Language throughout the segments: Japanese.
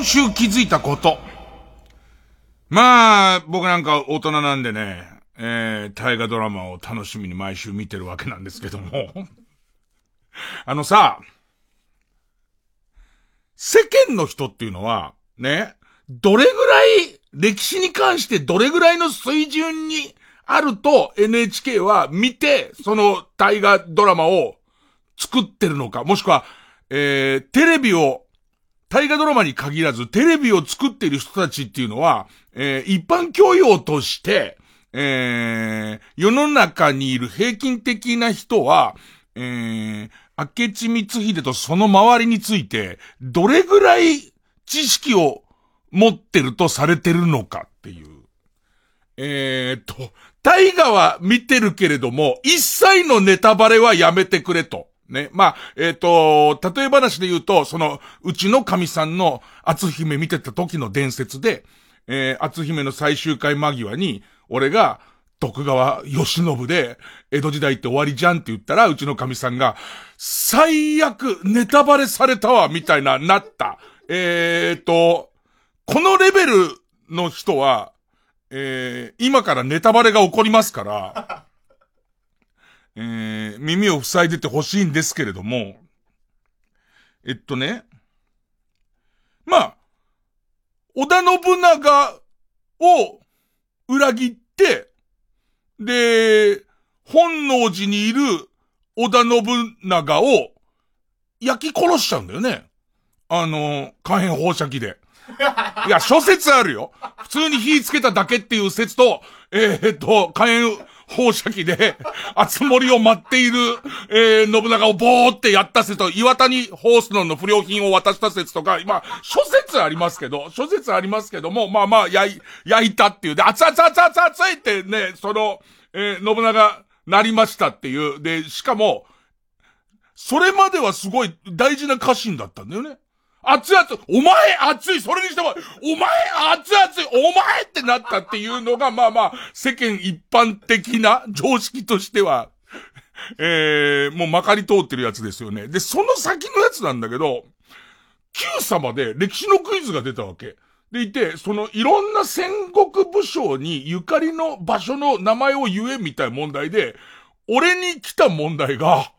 今週気づいたこと。まあ、僕なんか大人なんでね、えー、大河ドラマを楽しみに毎週見てるわけなんですけども。あのさ、世間の人っていうのは、ね、どれぐらい、歴史に関してどれぐらいの水準にあると NHK は見て、その大河ドラマを作ってるのか、もしくは、えー、テレビを大河ドラマに限らず、テレビを作っている人たちっていうのは、えー一般教養として、えー世の中にいる平均的な人は、えー明智光秀とその周りについて、どれぐらい知識を持ってるとされてるのかっていう。えーっと、大河は見てるけれども、一切のネタバレはやめてくれと。ね。まあ、えっ、と、例え話で言うと、その、うちの神さんの篤姫見てた時の伝説で、えー、篤姫の最終回間際に、俺が、徳川義信で、江戸時代って終わりじゃんって言ったら、うちの神さんが、最悪、ネタバレされたわ、みたいな、なった。えーと、このレベルの人は、えー、今からネタバレが起こりますから、えー、耳を塞いでてほしいんですけれども、えっとね、まあ、織田信長を裏切って、で、本能寺にいる織田信長を焼き殺しちゃうんだよね。あの、火炎放射器で。いや、諸説あるよ。普通に火つけただけっていう説と、えーっと、火炎放射器で、熱森を待っている、えー、信長をボーってやった説と、岩谷ホースの不良品を渡した説とか、まあ、諸説ありますけど、諸説ありますけども、まあまあ、焼い、焼いたっていう。で、熱々熱々熱いってね、その、えー、信長、なりましたっていう。で、しかも、それまではすごい大事な家臣だったんだよね。熱々、お前熱いそれにしても、お前熱々お前ってなったっていうのが、まあまあ、世間一般的な常識としては、えー、もうまかり通ってるやつですよね。で、その先のやつなんだけど、Q 様で歴史のクイズが出たわけ。でいて、そのいろんな戦国武将にゆかりの場所の名前を言えみたい問題で、俺に来た問題が、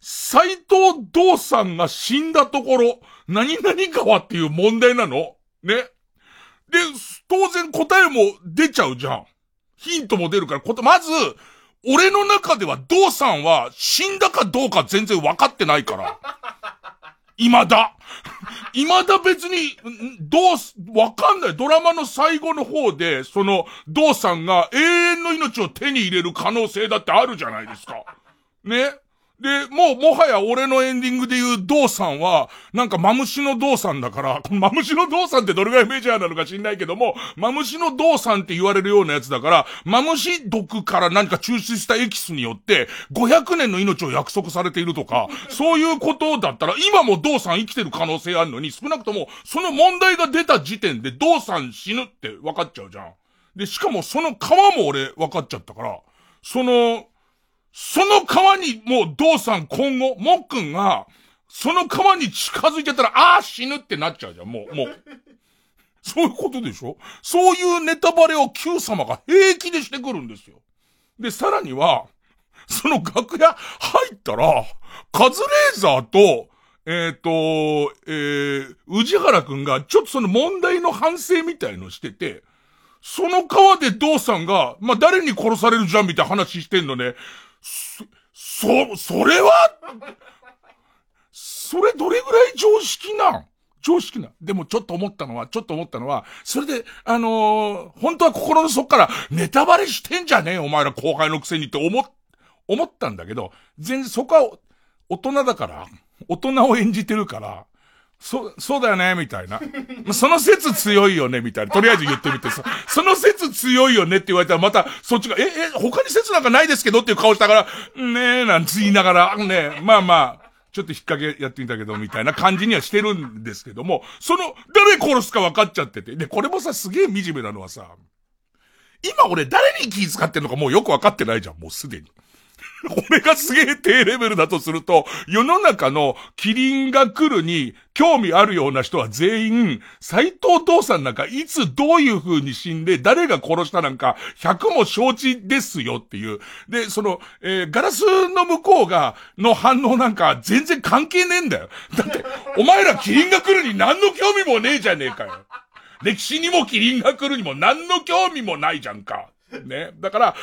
斎藤道さんが死んだところ、何々川っていう問題なの？ね。で、当然答えも出ちゃうじゃん。ヒントも出るから、こと、まず、俺の中では道さんは死んだかどうか全然分かってないから。未だ。未だ別に、どうす、わかんない。ドラマの最後の方で、その、道さんが永遠の命を手に入れる可能性だってあるじゃないですか。ね。で、もう、もはや俺のエンディングで言う道さんは、なんかマムシの道さんだから、マムシの道さんってどれぐらいメジャーなのか知んないけども、マムシの道さんって言われるようなやつだから、マムシ毒から何か抽出したエキスによって、500年の命を約束されているとか、そういうことだったら、今も道さん生きてる可能性あるのに、少なくとも、その問題が出た時点で道さん死ぬって分かっちゃうじゃん。で、しかもその川も俺分かっちゃったから、その、その川にもう道さん今後、もっくんが、その川に近づいてたら、ああ死ぬってなっちゃうじゃん、もう、もう。そういうことでしょ？そういうネタバレを Q 様が平気でしてくるんですよ。で、さらには、その楽屋入ったら、カズレーザーと、えっ、と、えー、宇治原くんがちょっとその問題の反省みたいのしてて、その川で道さんが、まあ、誰に殺されるじゃんみたいな話してんのね。そ、そ、それは、それどれぐらい常識なん？常識な。でもちょっと思ったのは、ちょっと思ったのは、それで、あのー、本当は心の底から、ネタバレしてんじゃねえお前ら後輩のくせにって思、思ったんだけど、全然そこは、大人だから、大人を演じてるから、そ、そうだよね、みたいな。その説強いよね、みたいな。とりあえず言ってみてさ。その説強いよねって言われたらまた、そっちが、え、え、他に説なんかないですけどっていう顔したから、ねえ、なんつ言いながら、ねえまあまあ、ちょっと引っ掛けやってみたけど、みたいな感じにはしてるんですけども、その、誰殺すか分かっちゃってて。で、これもさ、すげえ惨めなのはさ、今俺誰に気遣ってんのかもうよく分かってないじゃん、もうすでに。俺がすげえ低レベルだとすると、世の中のキリンが来るに興味あるような人は全員、斎藤道さんなんかいつどういう風に死んで誰が殺したなんか100も承知ですよっていう。で、その、えー、ガラスの向こうが、の反応なんか全然関係ねえんだよ。だって、お前らキリンが来るに何の興味もねえじゃねえかよ。歴史にもキリンが来るにも何の興味もないじゃんか。ね。だから、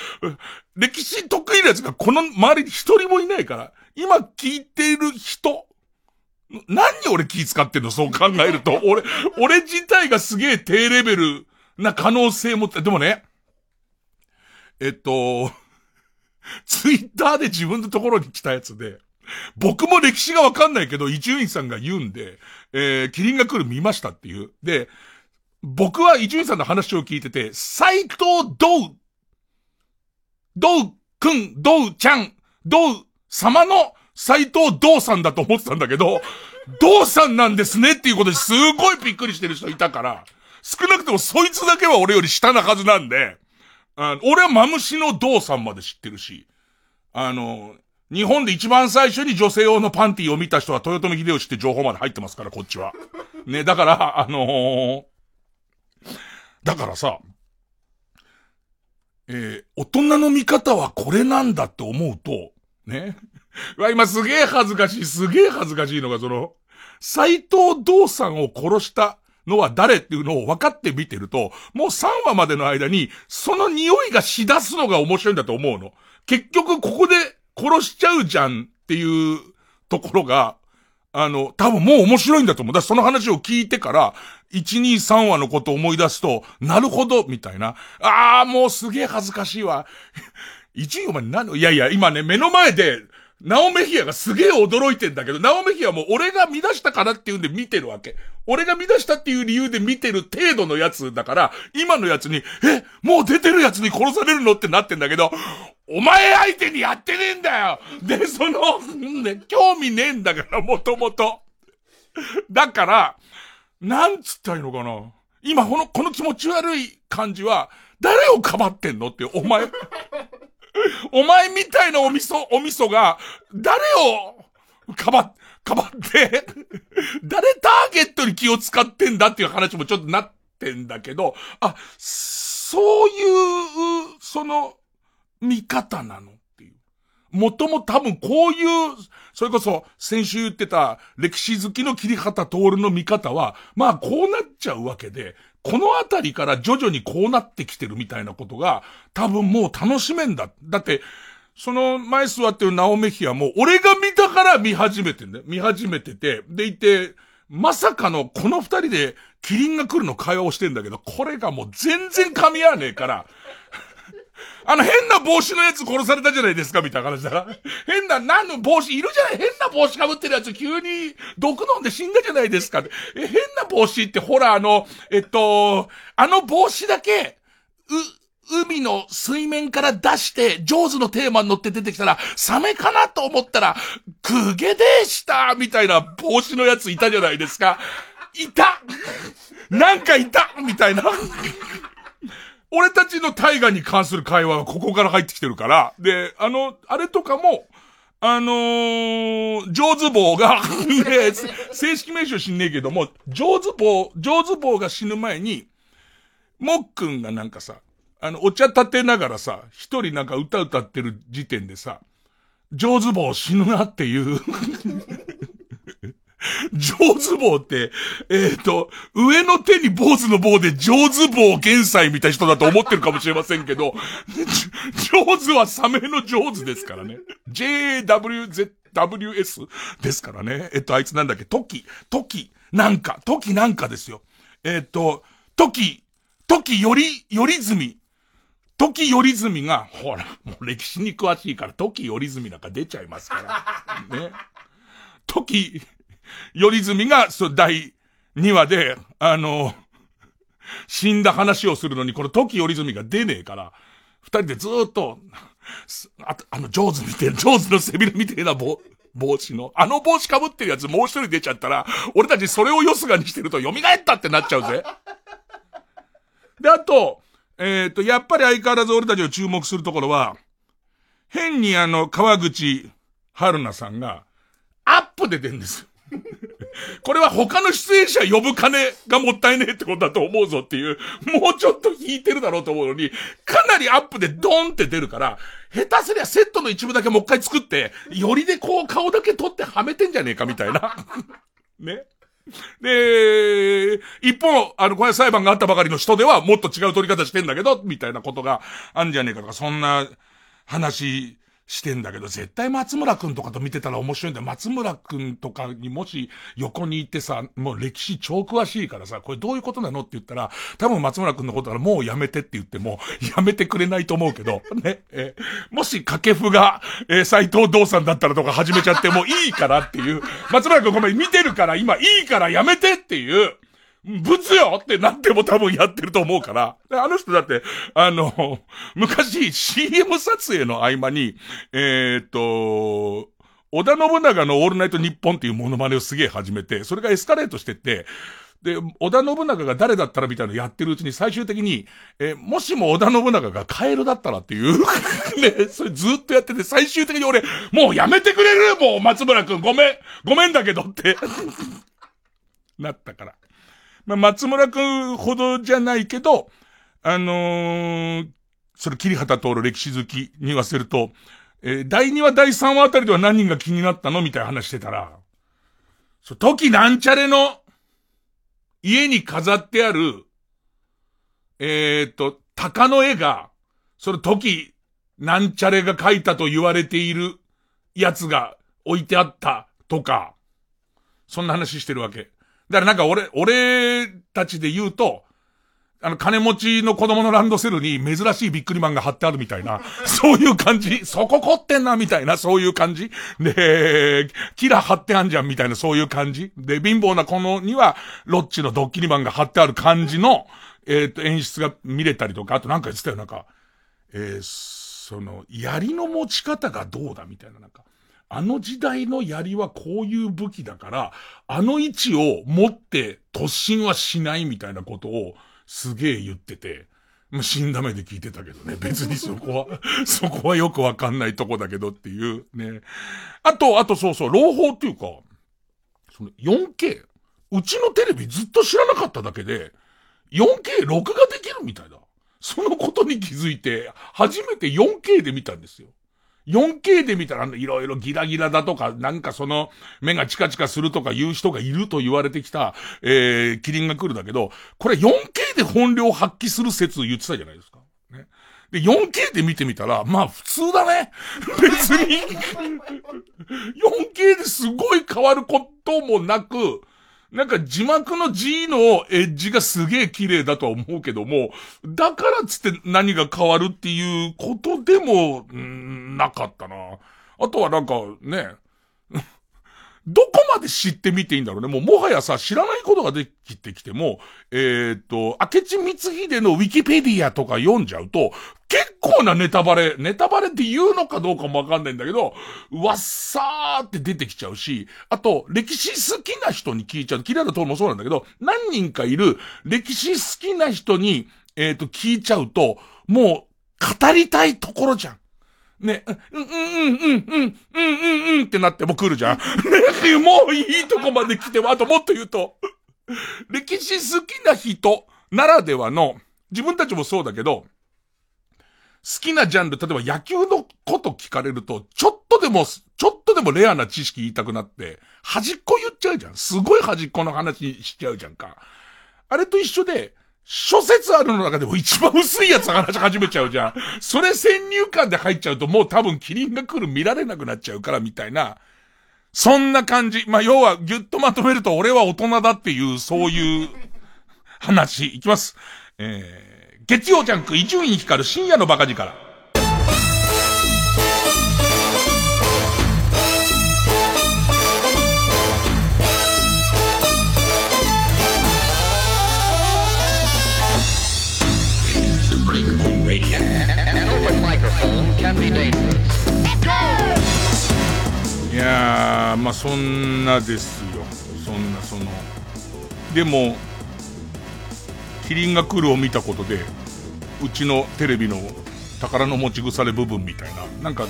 歴史得意なやつがこの周りに一人もいないから、今聞いている人、何に俺気使ってんの？そう考えると。俺、俺自体がすげえ低レベルな可能性もって、でもね、えっと、ツイッターで自分のところに来たやつで、僕も歴史がわかんないけど、伊集院さんが言うんで、えー、キリンが来る見ましたっていう。で、僕は伊集院さんの話を聞いてて、斎藤道ドウくん、ドウちゃん、ドウ様の斎藤道さんだと思ってたんだけど、道さんなんですねっていうことですごいびっくりしてる人いたから、少なくともそいつだけは俺より下なはずなんで、あの俺はマムシの道さんまで知ってるし、あの、日本で一番最初に女性用のパンティを見た人は豊臣秀吉って情報まで入ってますから、こっちは。ね、だから、あのー、だからさ、えー、大人の見方はこれなんだって思うと、ね。わ、今すげえ恥ずかしい、すげえ恥ずかしいのが、その、斎藤道さんを殺したのは誰っていうのを分かって見てると、もう3話までの間に、その匂いがしだすのが面白いんだと思うの。結局ここで殺しちゃうじゃんっていうところが、あの、多分もう面白いんだと思う。だその話を聞いてから、1、2、3話のことを思い出すと、なるほど、みたいな。ああ、もうすげえ恥ずかしいわ。1位お前何？のいやいや、今ね、目の前で、ナオメヒアがすげえ驚いてんだけど、ナオメヒアも俺が乱したからっていうんで見てるわけ。俺が乱したっていう理由で見てる程度のやつだから、今のやつに、え、もう出てるやつに殺されるの？ってなってんだけど、お前相手にやってねえんだよで、その、ね、興味ねえんだから、もともと。だから、なんつったらいいのかな今、この、この気持ち悪い感じは、誰をかばってんのって、お前。お前みたいなお味噌、お味噌が、誰を、かば、かばって 誰ターゲットに気を使ってんだっていう話もちょっとなってんだけど、あ、そういう、その、見方なのっていう。もとも多分こういう、それこそ先週言ってた歴史好きの切り方通るの見方は、まあこうなっちゃうわけで、このあたりから徐々にこうなってきてるみたいなことが、多分もう楽しめんだ。だって、その前座ってるナオメヒアも、俺が見たから見始めてんだ。見始めてて、でいて、まさかのこの二人でキリンが来るの会話をしてんだけど、これがもう全然噛み合わねえから、あの変な帽子のやつ殺されたじゃないですか、みたいな話だから。変な、何の帽子、いるじゃない変な帽子被ってるやつ急に毒飲んで死んだじゃないですか。え、変な帽子ってほら、あの、えっと、あの帽子だけ、う、海の水面から出して、ジョーズのテーマに乗って出てきたら、サメかなと思ったら、クゲでしたみたいな帽子のやついたじゃないですか。いたなんかいたみたいな。俺たちの大河に関する会話はここから入ってきてるから、で、あの、あれとかも、あのー、上手坊が ね、正式名称知んねえけども、上手坊、上手坊が死ぬ前に、もっくんがなんかさ、あの、お茶立てながらさ、一人なんか歌歌ってる時点でさ、上手坊死ぬなっていう。上手棒って、えっ、ー、と、上の手に坊主の棒で上手棒現在みたい人だと思ってるかもしれませんけど、上手はサメの上手ですからね。JWZWS ですからね。えっと、あいつなんだっけ、トキ、トキ、なんか、時なんかですよ。えっ、と、時、時より、よりずみ。時よりずみが、ほら、もう歴史に詳しいから、時よりずみなんか出ちゃいますから。ね。時、よりずみが、そう、第2話で、あの、死んだ話をするのに、この時よりずみが出ねえから、二人でずっと、ああの、ジョーズみたいな、ジョーズの背広みたいな帽、帽子の、あの帽子被ってるやつもう一人出ちゃったら、俺たちそれをよすがにしてると蘇ったってなっちゃうぜ。で、あと、えっ、ー、と、やっぱり相変わらず俺たちを注目するところは、変にあの、川口春奈さんが、アップで出るんです。これは他の出演者呼ぶ金がもったいねえってことだと思うぞっていう、もうちょっと引いてるだろうと思うのに、かなりアップでドーンって出るから、下手すりゃセットの一部だけもう一回作って、よりでこう顔だけ取ってはめてんじゃねえかみたいな。ね。で、一方、あの、これ裁判があったばかりの人ではもっと違う取り方してんだけど、みたいなことがあんじゃねえかとか、そんな話してんだけど、絶対松村くんとかと見てたら面白いんだよ。松村くんとかにもし横に行ってさ、もう歴史超詳しいからさ、これどういうことなのって言ったら、多分松村くんのことならもうやめてって言っても、やめてくれないと思うけど、ね、えもし掛布が、えー、斎藤道さんだったらとか始めちゃってもいいからっていう、松村くんごめん見てるから今いいからやめてっていう、物よってなっても多分やってると思うから。あの人だって、あの、昔 CM 撮影の合間に、えー、っと、織田信長のオールナイトニッポンっていうモノマネをすげえ始めて、それがエスカレートしてって、で、織田信長が誰だったらみたいなのやってるうちに最終的に、えもしも織田信長がカエルだったらっていう ね、それずっとやってて、最終的に俺、もうやめてくれるもう松村くんごめん、ごめんだけどって なったから。まあ、松村くんほどじゃないけど、あのー、それ、桐畑通る歴史好きに言わせると、えー、第2話、第3話あたりでは何人が気になったのみたいな話してたら、そう、時なんちゃれの、家に飾ってある、えー、っと、鷹の絵が、その時、なんちゃれが描いたと言われているやつが置いてあったとか、そんな話してるわけ。だからなんか俺、俺たちで言うと、あの、金持ちの子供のランドセルに珍しいビックリマンが貼ってあるみたいな、そういう感じ。そこ凝ってんな、みたいな、そういう感じ。で、キラ貼ってあんじゃん、みたいな、そういう感じ。で、貧乏な子のには、ロッチのドッキリマンが貼ってある感じの、えっ、ー、と、演出が見れたりとか、あとなんか言ってたよ、なんか、えー、その、槍の持ち方がどうだ、みたいな、なんか。あの時代の槍はこういう武器だから、あの位置を持って突進はしないみたいなことをすげえ言ってて、もう死んだ目で聞いてたけどね。別にそこは そこはよくわかんないとこだけどっていうね。あと、あとそうそう、朗報っていうか、その 4K、うちのテレビずっと知らなかっただけで、4K 録画できるみたいだ。そのことに気づいて、初めて 4K で見たんですよ。4K で見たら、いろいろギラギラだとか、なんかその、目がチカチカするとか言う人がいると言われてきた、えー、キリンが来るだけど、これ 4K で本領発揮する説言ってたじゃないですか。ね。で、4K で見てみたら、まあ普通だね。別に 4K ですごい変わることもなく、なんか字幕の G のエッジがすげえ綺麗だとは思うけども、だからつって何が変わるっていうことでも、なかったな。あとはなんかね、どこまで知ってみていいんだろうね。もうもはやさ、知らないことができてきても、えー、っと、明智光秀のウィキペディアとか読んじゃうと、結構なネタバレ、ネタバレって言うのかどうかもわかんないんだけど、わっさーって出てきちゃうし、あと、歴史好きな人に聞いちゃう。キララトーもそうなんだけど、何人かいる歴史好きな人に、えー、っと、聞いちゃうと、もう、語りたいところじゃん。ね、うん、うん、うん、うん、うん、うん、うん、うんってなっても来るじゃん。ね、もういいとこまで来ても、あともっと言うと、歴史好きな人ならではの、自分たちもそうだけど、好きなジャンル、例えば野球のこと聞かれると、ちょっとでも、ちょっとでもレアな知識言いたくなって、端っこ言っちゃうじゃん。すごい端っこの話しちゃうじゃんか。あれと一緒で、諸説あるの中でも一番薄いやつ話し始めちゃうじゃん。それ先入観で入っちゃうともう多分キリンが来る見られなくなっちゃうからみたいな。そんな感じ。まあ、要は、ぎゅっとまとめると、俺は大人だっていう、そういう話。いきます。えー、月曜ジャンク、伊集院光る深夜のバカ力。いやー、まあそんなですよ。そんな、その。でも、キリンが来るを見たことで、うちのテレビの宝の持ち腐れ部分みたいな、なんか、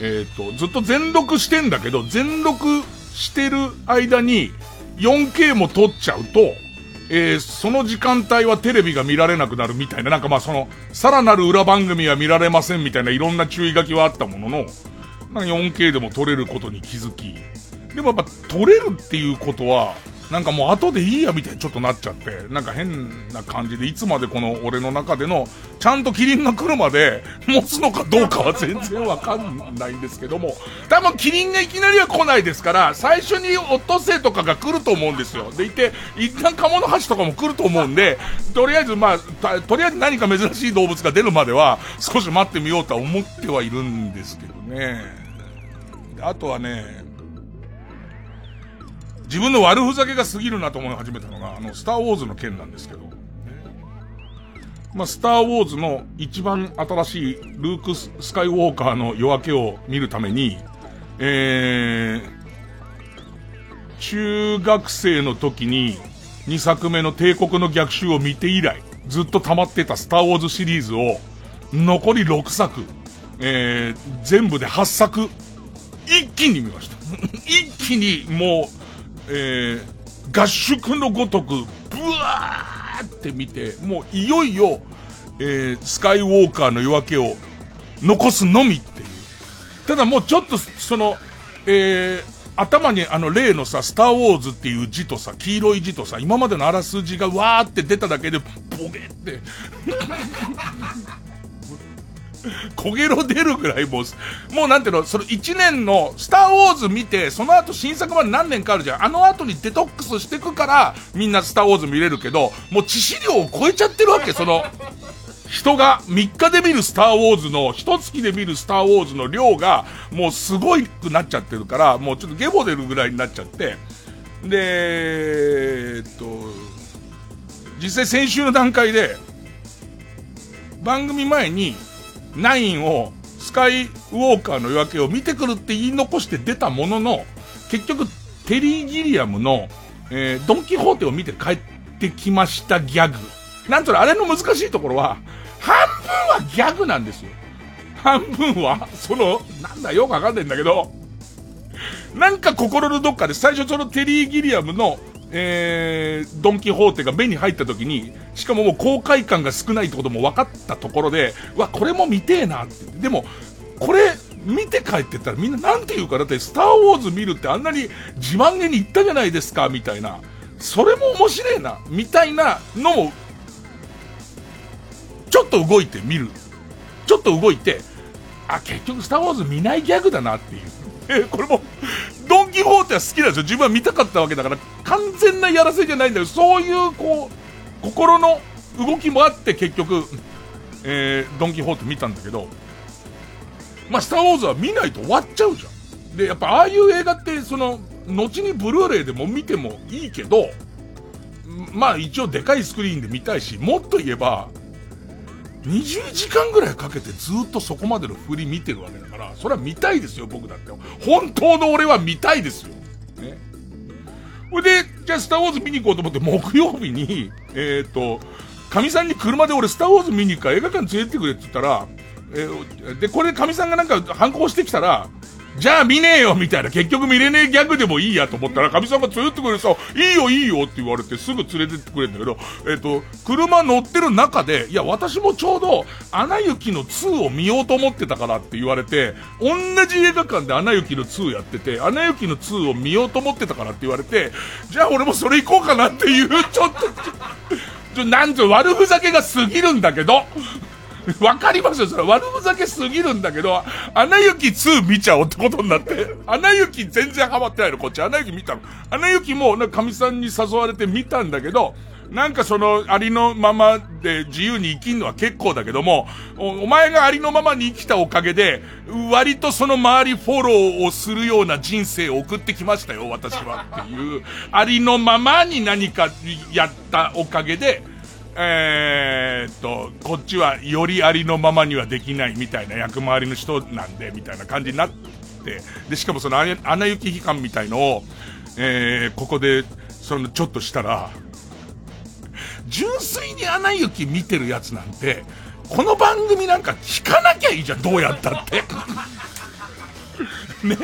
えっ、ー、と、ずっと全録してんだけど、全録してる間に 4K も撮っちゃうと、えー、その時間帯はテレビが見られなくなるみたいな、なんかまあその、さらなる裏番組は見られませんみたいないろんな注意書きはあったものの、4K でも撮れることに気づき、でもやっぱ撮れるっていうことは、なんかもう後でいいやみたいにちょっとなっちゃって、なんか変な感じで、いつまでこの俺の中での、ちゃんとキリンが来るまで持つのかどうかは全然わかんないんですけども、多分キリンがいきなりは来ないですから、最初にオットセイとかが来ると思うんですよ。でいて、一旦カモノハシとかも来ると思うんで、とりあえずまあ、とりあえず何か珍しい動物が出るまでは、少し待ってみようとは思ってはいるんですけどね。あとはね、自分の悪ふざけが過ぎるなと思い始めたのが、あの、スターウォーズの件なんですけど、まあ、スターウォーズの一番新しいルークス・スカイウォーカーの夜明けを見るために、えー、中学生の時に2作目の帝国の逆襲を見て以来、ずっと溜まってたスターウォーズシリーズを、残り6作、えー、全部で8作、一気に見ました。一気にもう、えー、合宿のごとく、ブワーって見て、もういよいよ、えー、スカイウォーカーの夜明けを残すのみっていう。ただもうちょっと、その、えー、頭にあの例のさ、スターウォーズっていう字とさ、黄色い字とさ、今までのあらすじがわーって出ただけで、ボゲって。焦げろ出るぐらいもう、もうなんていうの、その1年のスターウォーズ見て、その後新作まで何年かあるじゃん。あの後にデトックスしてくから、みんなスターウォーズ見れるけど、もう致死量を超えちゃってるわけ、その、人が3日で見るスターウォーズの、1月で見るスターウォーズの量が、もうすごいくなっちゃってるから、もうちょっとゲボ出るぐらいになっちゃって、で、えっと、実際先週の段階で、番組前に、ナインを、スカイウォーカーの夜明けを見てくるって言い残して出たものの、結局、テリー・ギリアムの、えー、ドンキホーテを見て帰ってきましたギャグ。なんとあれの難しいところは、半分はギャグなんですよ。半分は、その、なんだよくわかんないんだけど、なんか心のどっかで最初そのテリー・ギリアムのえー、ドンキホーテが目に入った時に、しかももう公開感が少ないってことも分かったところで、わ、これも見てえなって。でも、これ、見て帰ってったらみんななんて言うか、だってスターウォーズ見るってあんなに自慢げに言ったじゃないですか、みたいな。それも面白いな、みたいなのも、ちょっと動いてみる。ちょっと動いて、あ、結局スターウォーズ見ないギャグだなっていう。え これも、ドン・キホーテは好きなんですよ。自分は見たかったわけだから、完全なやらせじゃないんだけど、そういう、こう、心の動きもあって、結局、えー、ドン・キホーテ見たんだけど、まあ、スター・ウォーズは見ないと終わっちゃうじゃん。で、やっぱああいう映画って、その、後にブルーレイでも見てもいいけど、まあ一応でかいスクリーンで見たいし、もっと言えば、20時間ぐらいかけてずっとそこまでの振り見てるわけだから、それは見たいですよ、僕だって。本当の俺は見たいですよ。ね。ほいで、じゃあスターウォーズ見に行こうと思って木曜日に、えっ、ー、と、神さんに車で俺スターウォーズ見に行くから映画館連れてってくれって言ったら、えー、で、これ神さんがなんか反抗してきたら、じゃあ見ねえよみたいな、結局見れねえギャグでもいいやと思ったら、神さんが連れてってくれさ、いいよいいよって言われてすぐ連れてってくれるんだけど、えっ、と、車乗ってる中で、いや、私もちょうど、アナ雪の2を見ようと思ってたからって言われて、同じ映画館でアナ雪の2やってて、アナ雪の2を見ようと思ってたからって言われて、じゃあ俺もそれ行こうかなっていう、ちょっと、ちょ、なんぞ悪ふざけが過ぎるんだけど、わかりますよ、それ悪ふざけすぎるんだけど、アナ雪2見ちゃおうってことになって、アナ雪全然ハマってないの、こっち。アナ雪見たの。アナ雪も、なんかカミさんに誘われて見たんだけど、なんかその、ありのままで自由に生きんのは結構だけども、お前がありのままに生きたおかげで、割とその周りフォローをするような人生を送ってきましたよ、私はっていう、ありのままに何かやったおかげで、えー、っと、こっちはよりありのままにはできないみたいな役回りの人なんで、みたいな感じになって、で、しかもそのアナ雪期間みたいのを、えー、ここで、その、ちょっとしたら、純粋にアナ雪見てるやつなんて、この番組なんか聞かなきゃいいじゃん、どうやったって。ね。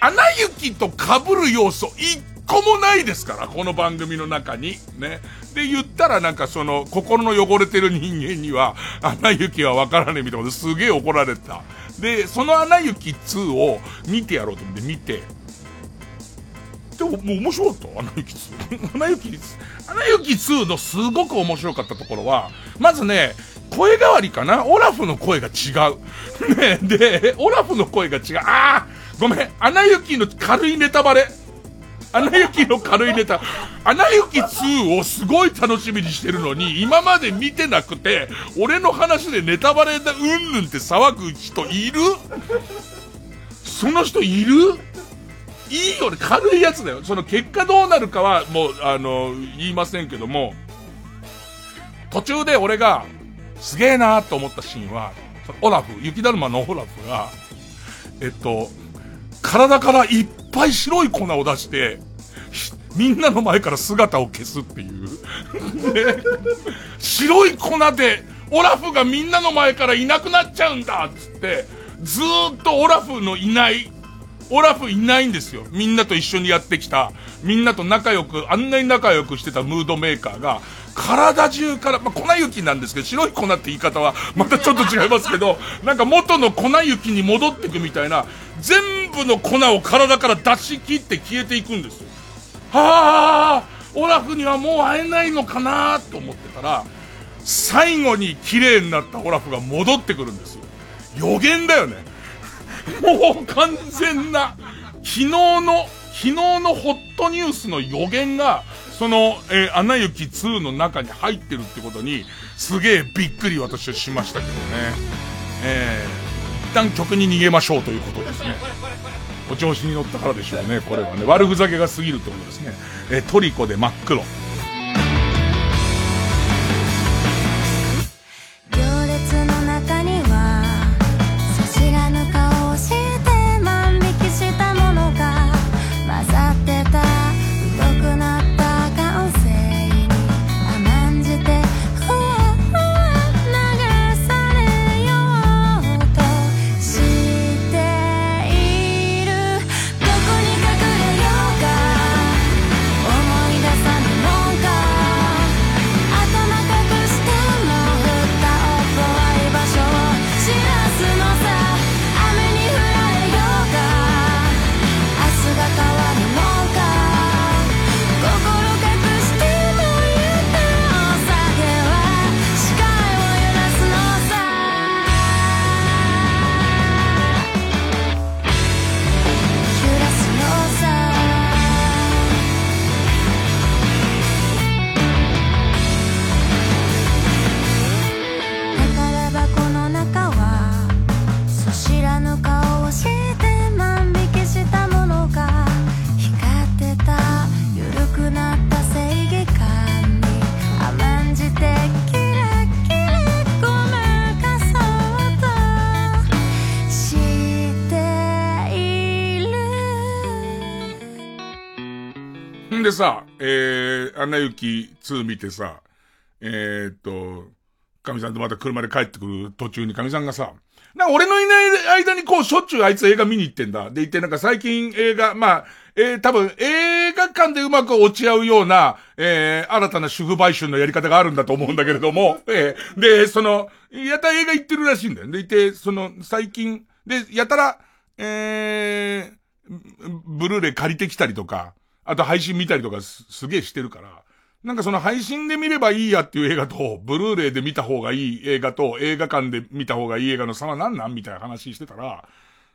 アナ雪と被る要素一個もないですから、この番組の中に。ね。で言ったらなんかその、心の汚れてる人間には、アナ雪はわからねえみたいなことすげえ怒られた。で、そのアナ雪2を見てやろうと思って見て、でも、もう面白かった。アナ雪2。アナ雪2。アナ雪2のすごく面白かったところは、まずね、声変わりかな？オラフの声が違う。ね、で、オラフの声が違う。ああごめん。アナ雪の軽いネタバレ。アナ雪の軽いネタ。アナ雪2をすごい楽しみにしてるのに、今まで見てなくて、俺の話でネタバレだ、うんぬんって騒ぐ人いる？その人いる？いいよね、軽いやつだよ。その結果どうなるかは、もう、あの、言いませんけども、途中で俺が、すげえなーと思ったシーンは、オラフ、雪だるまのオラフが、えっと、体からいっぱい白い粉を出して、みんなの前から姿を消すっていう。ね、白い粉で、オラフがみんなの前からいなくなっちゃうんだっつって、ずーっとオラフのいないオラフいないんですよ。みんなと一緒にやってきた、みんなと仲良く、あんなに仲良くしてたムードメーカーが、体中から、まあ、粉雪なんですけど、白い粉って言い方はまたちょっと違いますけど、なんか元の粉雪に戻ってくみたいな、全部の粉を体から出し切って消えていくんですよ。はあ、オラフにはもう会えないのかなと思ってたら、最後に綺麗になったオラフが戻ってくるんですよ。予言だよね。もう完全な、昨日の、昨日のホットニュースの予言が、その、えー、アナ雪2の中に入ってるってことに、すげえびっくり私はしましたけどね。えー、一旦曲に逃げましょうということですね。お調子に乗ったからでしょうね、これはね。悪ふざけが過ぎるってことですね。えー、トリコで真っ黒。アナ雪2見てさ、えー、っと、神さんとまた車で帰ってくる途中に神さんがさ、な俺のいない間にこうしょっちゅうあいつ映画見に行ってんだ。で言ってなんか最近映画、まあ、えー、多分映画館でうまく落ち合うような、えー、新たな主婦売春のやり方があるんだと思うんだけれども、えー、で、その、やたら映画行ってるらしいんだよ。で、いて、その、最近、で、やたら、えー、ブルーレイ借りてきたりとか、あと配信見たりとかすすげえしてるから、なんかその配信で見ればいいやっていう映画と、ブルーレイで見た方がいい映画と、映画館で見た方がいい映画の差は何なんみたいな話してたら、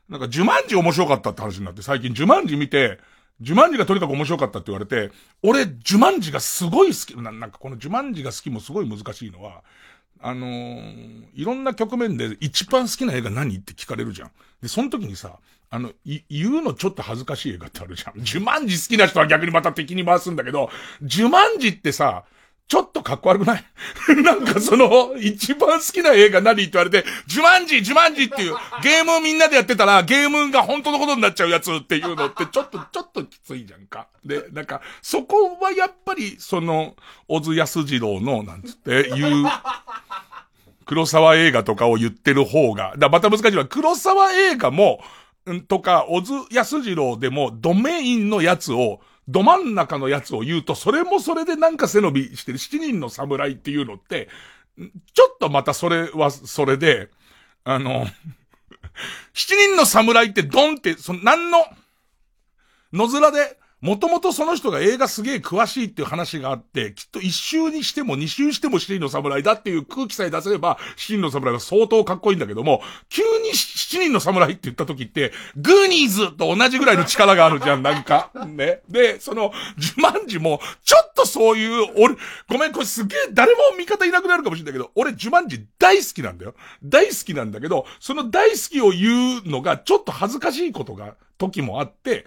なんか、ジュマンジ面白かったって話になって、最近ジュマンジ見て、ジュマンジがとにかく面白かったって言われて、俺、ジュマンジがすごい好き、ななんかこのジュマンジが好きもすごい難しいのは、あのー、いろんな局面で一番好きな映画何って聞かれるじゃん。で、その時にさ、あの、い、言うのちょっと恥ずかしい映画ってあるじゃん。ジュマンジ好きな人は逆にまた敵に回すんだけど、ジュマンジってさ、ちょっとかっこ悪くない？なんかその、一番好きな映画何って言われて、ジュマンジ、ジュマンジっていう、ゲームをみんなでやってたら、ゲームが本当のことになっちゃうやつっていうのって、ちょっと、ちょっときついじゃんか。で、なんか、そこはやっぱり、その、小津安二郎の、なんつって、いう、黒沢映画とかを言ってる方が、だまた難しいわ。黒沢映画も、んとか、小津安二郎でも、ドメインのやつを、ど真ん中のやつを言うと、それもそれでなんか背伸びしてる。七人の侍っていうのって、ちょっとまたそれはそれで、あの、七人の侍ってドンって、その、なんの、野面で、もともとその人が映画すげえ詳しいっていう話があって、きっと一周にしても二周しても七人の侍だっていう空気さえ出せれば、七人の侍は相当かっこいいんだけども、急に七人の侍って言った時って、グーニーズと同じぐらいの力があるじゃん、なんか。ね。で、その、ジュマンジも、ちょっとそういう、俺、ごめん、これすげえ、誰も味方いなくなるかもしれないけど、俺、ジュマンジ大好きなんだよ。大好きなんだけど、その大好きを言うのが、ちょっと恥ずかしいことが、時もあって、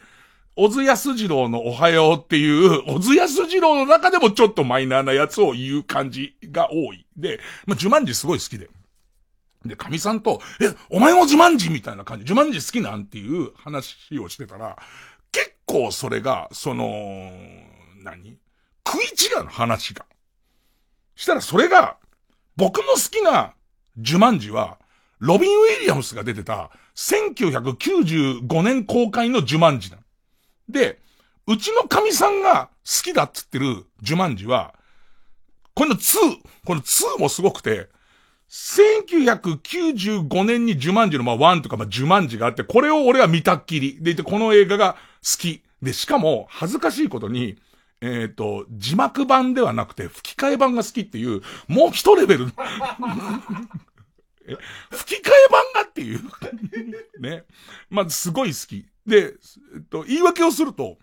小津安二郎のおはようっていう、小津安二郎の中でもちょっとマイナーなやつを言う感じが多い。で、まあ、ジュマンジすごい好きで。で、神さんと、え、お前もジュマンジみたいな感じ、ジュマンジ好きなんていう話をしてたら、結構それが、その、何？食い違うの話が。したらそれが、僕の好きなジュマンジは、ロビン・ウィリアムスが出てた、1995年公開のジュマンジなの。で、うちの神さんが好きだっつってるジュマンジは、この2、この2もすごくて、1995年にジュマンジのまあ1とかまあジュマンジがあって、これを俺は見たっきり。でいて、この映画が好き。で、しかも、恥ずかしいことに、えっ、ー、と、字幕版ではなくて吹き替え版が好きっていう、もう一レベル。吹き替え版がっていう。ね。まあ、すごい好き。で、えっと、言い訳をすると、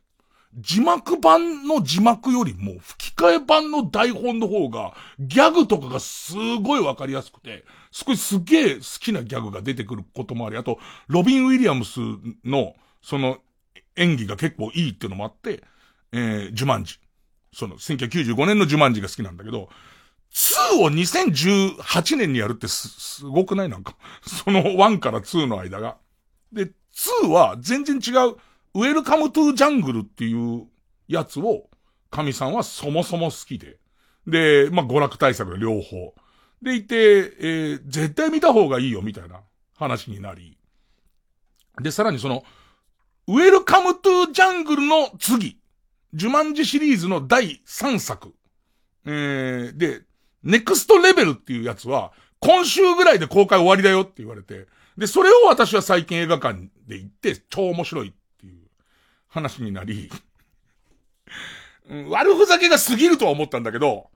字幕版の字幕よりも吹き替え版の台本の方がギャグとかがすごいわかりやすくて、すごいすげえ好きなギャグが出てくることもあり、あと、ロビン・ウィリアムスのその演技が結構いいっていうのもあって、えー、ジュマンジ。その1995年のジュマンジが好きなんだけど、2を2018年にやるってす、すごくない？なんか。その1から2の間が。で、2は全然違う、ウェルカムトゥジャングルっていうやつを、カミさんはそもそも好きで。で、まあ、娯楽大作の両方。でいて、えー、絶対見た方がいいよ、みたいな話になり。で、さらにその、ウェルカムトゥジャングルの次、ジュマンジシリーズの第3作。えー、で、ネクストレベルっていうやつは、今週ぐらいで公開終わりだよって言われて、で、それを私は最近映画館で行って、超面白いっていう話になり、うん、悪ふざけが過ぎるとは思ったんだけど、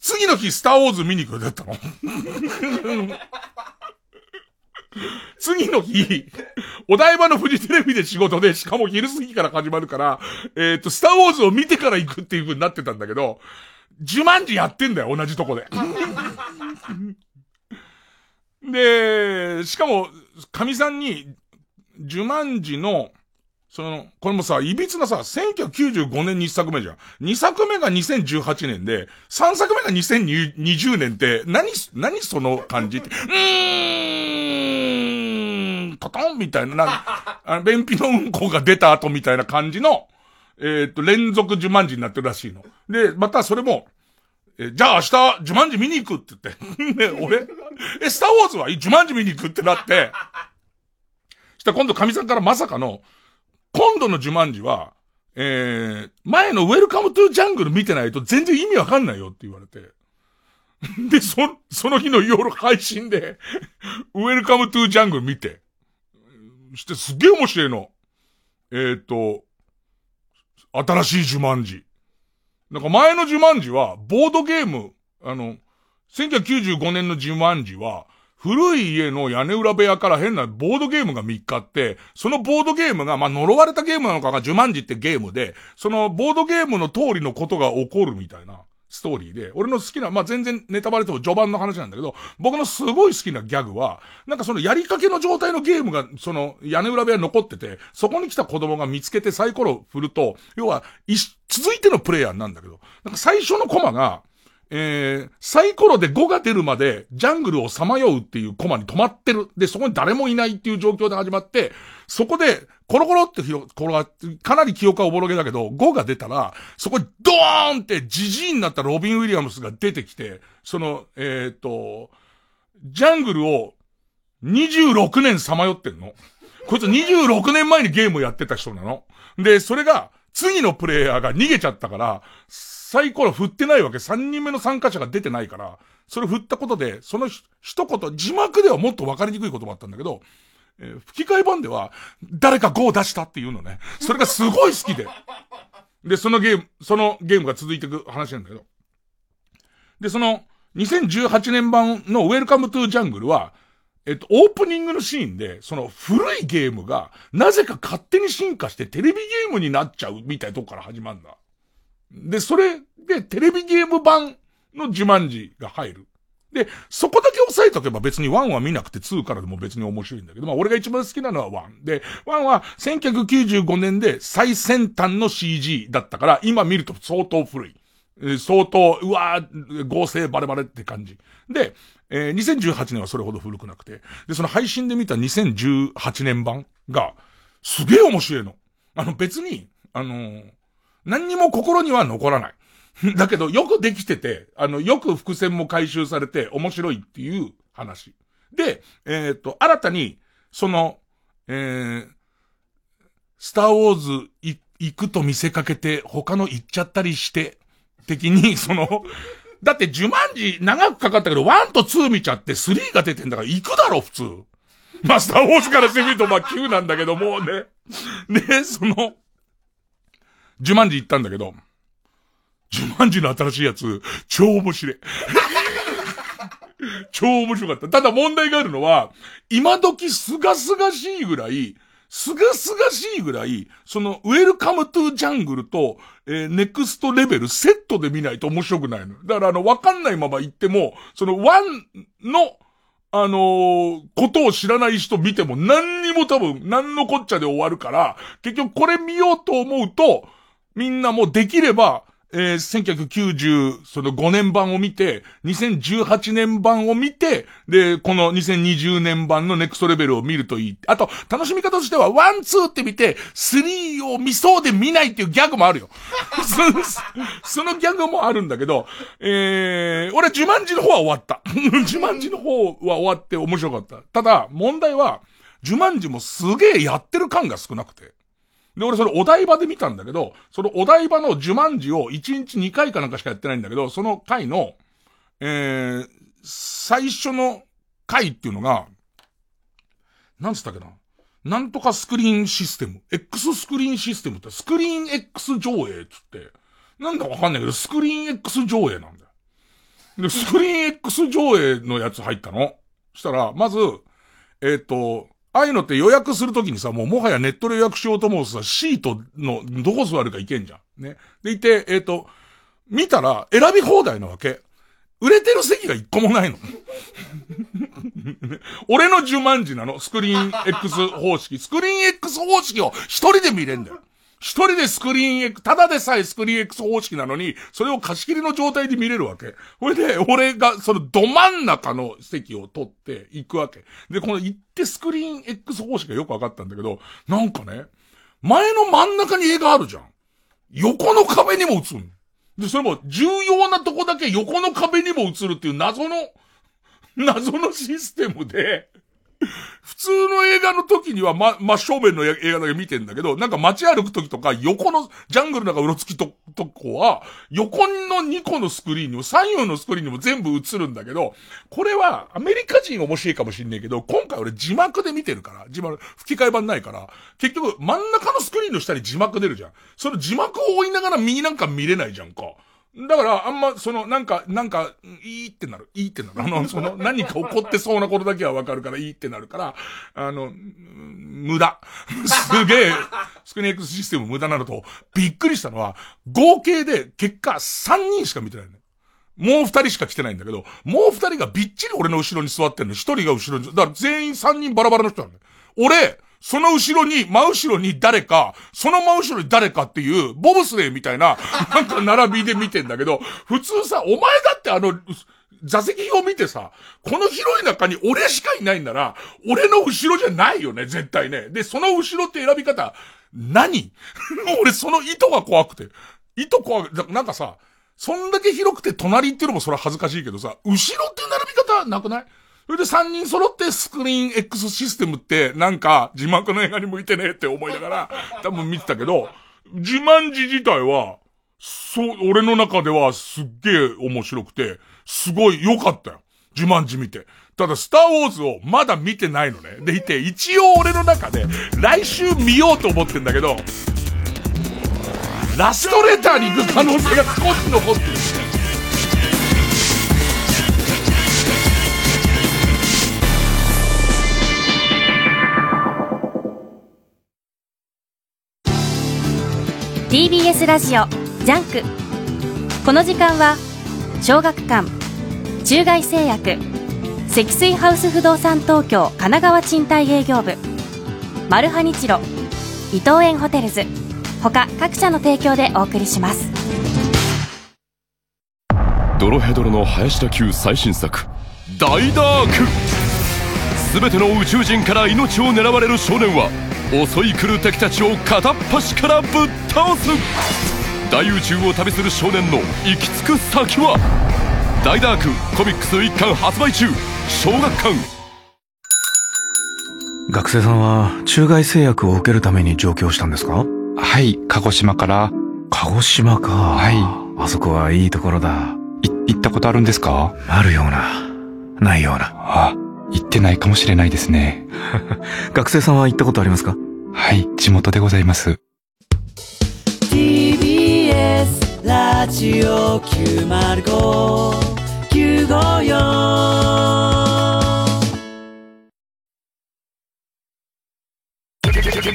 次の日、スターウォーズ見に行くだったの。次の日、お台場のフジテレビで仕事で、しかも昼過ぎから始まるから、えっ、ー、と、スターウォーズを見てから行くっていう風になってたんだけど、自慢時やってんだよ、同じとこで。で、しかも、神さんに、ジュマンジの、その、これもさ、いびつなさ、1995年に1作目じゃん。2作目が2018年で、3作目が2020年って、何、何その感じ？って、うーん、トトンみたいな、なんあ便秘のうんこが出た後みたいな感じの、えっ、と、連続ジュマンジになってるらしいの。で、またそれも、え、じゃあ明日、ジュマンジ見に行くって言って。ね、俺、え、スターウォーズは？ジュマンジ見に行くってなって、したら今度カミさんからまさかの、今度のジュマンジは、えー、前のウェルカムトゥジャングル見てないと全然意味わかんないよって言われて。で、そ、その日の夜配信で、ウェルカムトゥジャングル見て。してすげえ面白いの。えっ、ー、と、新しいジュマンジ。なんか前のジュマンジは、ボードゲーム、あの、1995年のジュマンジは、古い家の屋根裏部屋から変なボードゲームが3日あって、そのボードゲームが、まあ、呪われたゲームなのかが、ジュマンジってゲームで、そのボードゲームの通りのことが起こるみたいな。ストーリーで、俺の好きな、まあ、全然ネタバレとも序盤の話なんだけど、僕のすごい好きなギャグは、なんかそのやりかけの状態のゲームが、その屋根裏部屋残ってて、そこに来た子供が見つけてサイコロ振ると、要は、続いてのプレイヤーなんだけど、なんか最初のコマが、えー、サイコロで5が出るまで、ジャングルをさまようっていうコマに止まってる。で、そこに誰もいないっていう状況で始まって、そこで、コロコロって広、転がって、かなり記憶はおぼろげだけど、5が出たら、そこにドーンってジジイになったロビン・ウィリアムスが出てきて、その、えっ、ー、と、ジャングルを26年さまよってんの。こいつ26年前にゲームをやってた人なの。で、それが、次のプレイヤーが逃げちゃったから、サイコロ振ってないわけ。3人目の参加者が出てないから、それ振ったことで、その一言、字幕ではもっと分かりにくいこともあったんだけど、えー、吹き替え版では、誰か5を出したっていうのね。それがすごい好きで。で、そのゲーム、そのゲームが続いていく話なんだけど。で、その、2018年版のウェルカムトゥジャングルは、えっと、オープニングのシーンで、その古いゲームが、なぜか勝手に進化してテレビゲームになっちゃうみたいなとこから始まるんだ。で、それでテレビゲーム版の自慢字が入る。で、そこだけ押さえとけば別に1は見なくて2からでも別に面白いんだけど、まあ俺が一番好きなのは1。で、1は1995年で最先端の CG だったから、今見ると相当古い。相当、うわー、合成バレバレって感じ。で、えー、2018年はそれほど古くなくて。で、その配信で見た2018年版が、すげえ面白いの。あの別に、あのー、何にも心には残らない。だけど、よくできてて、あの、よく伏線も回収されて面白いっていう話。で、えっ、ー、と、新たに、その、えー、スターウォーズ行くと見せかけて他の行っちゃったりして、的に、その、だって呪文字長くかかったけど、1と2見ちゃって3が出てんだから行くだろ、普通。マスターウォーズからしてみるとまあ9なんだけど、もうね。で、その、呪文字行ったんだけど、呪文字の新しいやつ、超面白い。超面白かった。ただ問題があるのは、今時すがすがしいぐらい、すがすがしいぐらい、その、ウェルカムトゥジャングルと、えー、ネクストレベルセットで見ないと面白くないの。だからあの、わかんないまま行っても、その、ワンの、あのー、ことを知らない人見ても何にも多分、何のこっちゃで終わるから、結局これ見ようと思うと、みんなもうできれば、えー、1990、その5年版を見て、2018年版を見て、で、この2020年版のネクストレベルを見るといい。あと、楽しみ方としては、ワン、ツーって見て、スリーを見そうで見ないっていうギャグもあるよ。そのギャグもあるんだけど、えー、俺、ジュマンジの方は終わった。ジュマンジの方は終わって面白かった。ただ、問題は、ジュマンジもすげえやってる感が少なくて。で、俺それお台場で見たんだけど、そのお台場の呪文字を1日2回かなんかしかやってないんだけど、その回の、えー、最初の回っていうのが、なんつったっけな？なんとかスクリーンシステム。X スクリーンシステムってスクリーン X 上映っつって、なんだかわかんないけど、スクリーン X 上映なんだよ。で、スクリーン X 上映のやつ入ったの。したら、まず、えっ、ー、と、ああいうのって予約するときにさ、もうもはやネットで予約しようと思うとさ、シートのどこ座るかいけんじゃん。ね。でいて、えっ、ー、と、見たら選び放題なわけ。売れてる席が一個もないの。俺の呪文字なの。スクリーン X 方式。スクリーン X 方式を一人で見れんだよ。一人でスクリーン X、ただでさえスクリーン X 方式なのに、それを貸し切りの状態で見れるわけ。ほいで、俺がそのど真ん中の席を取って行くわけ。で、この行ってスクリーン X 方式がよくわかったんだけど、なんかね、前の真ん中に絵があるじゃん。横の壁にも映るで、それも重要なとこだけ横の壁にも映るっていう謎の、謎のシステムで、普通の映画の時には、ま、真正面の映画だけ見てんだけど、なんか街歩く時とか、横の、ジャングルの中うろつきと、とこは、横の2個のスクリーンにも、左右のスクリーンにも全部映るんだけど、これは、アメリカ人面白いかもしんないけど、今回俺字幕で見てるから、字幕、吹き替え版ないから、結局、真ん中のスクリーンの下に字幕出るじゃん。その字幕を追いながら右なんか見れないじゃんか。だから、あんま、その、なんか、なんか、いいってなる。いいってなる。あの、その、何か起こってそうなことだけはわかるから、いいってなるから、あの、無駄。すげえ、スクリーン X システム無駄なのと、びっくりしたのは、合計で結果3人しか見てないね。もう2人しか来てないんだけど、もう2人がびっちり俺の後ろに座ってんの。1人が後ろに、だから全員3人バラバラの人なんだよ。俺、その後ろに、真後ろに誰か、その真後ろに誰かっていう、ボブスレーみたいな、なんか並びで見てんだけど、普通さ、お前だってあの、座席を見てさ、この広い中に俺しかいないんなら、俺の後ろじゃないよね、絶対ね。で、その後ろって選び方、何？俺その意図が怖くて。意図怖く、なんかさ、そんだけ広くて隣っていうのもそれは恥ずかしいけどさ、後ろっていう並び方なくない？それで3人揃ってスクリーン X システムってなんか字幕の映画に向いてねって思いながら 多分見てたけど、自慢字自体は、そう、俺の中ではすっげえ面白くて、すごい良かったよ。自慢字見て。ただ、スターウォーズをまだ見てないのね。でいて、一応俺の中で、来週見ようと思ってんだけど、ラストレターに行く可能性が少し残ってる。TBS ラジオジャンク。この時間は小学館中外製薬積水ハウス不動産東京神奈川賃貸営業部マルハニチロ伊藤園ホテルズ。他各社の提供でお送りします。ドロヘドロの林田球最新作大ダーク。全ての宇宙人から命を狙われる少年は襲い来る敵たちを片っ端からぶっ倒す。大宇宙を旅する少年の行き着く先は大ダークコミックス1巻発売中。小学館。学生さんは中外製薬を受けるために上京したんですか？はい鹿児島から。鹿児島か。はい。あそこはいいところだ。い行ったことあるんですか？あるような。ないような。あ行ってないかもしれないですね。学生さんは行ったことありますか？はい、地元でございます。TBS ラジオ905954る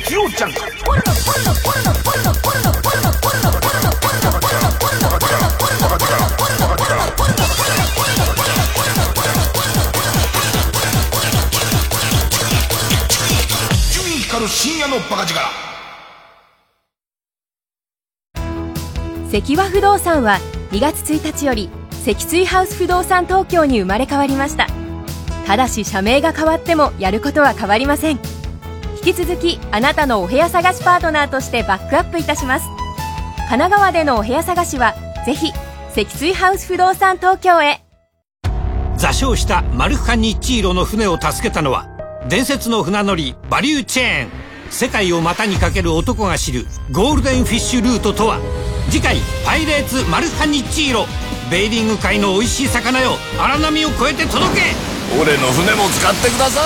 深夜のバカ力。関和不動産は2月1日より積水ハウス不動産東京に生まれ変わりました。ただし社名が変わってもやることは変わりません。引き続きあなたのお部屋探しパートナーとしてバックアップいたします。神奈川でのお部屋探しはぜひ積水ハウス不動産東京へ。座礁したマルフカニッチーロの船を助けたのは伝説の船乗りバリューチェーン世界を股にかける男が知るゴールデンフィッシュルートとは。次回「パイレーツマルハニッチーロ」ベーリング界の美味しい魚よ。荒波を越えて届け。俺の船も使ってくださ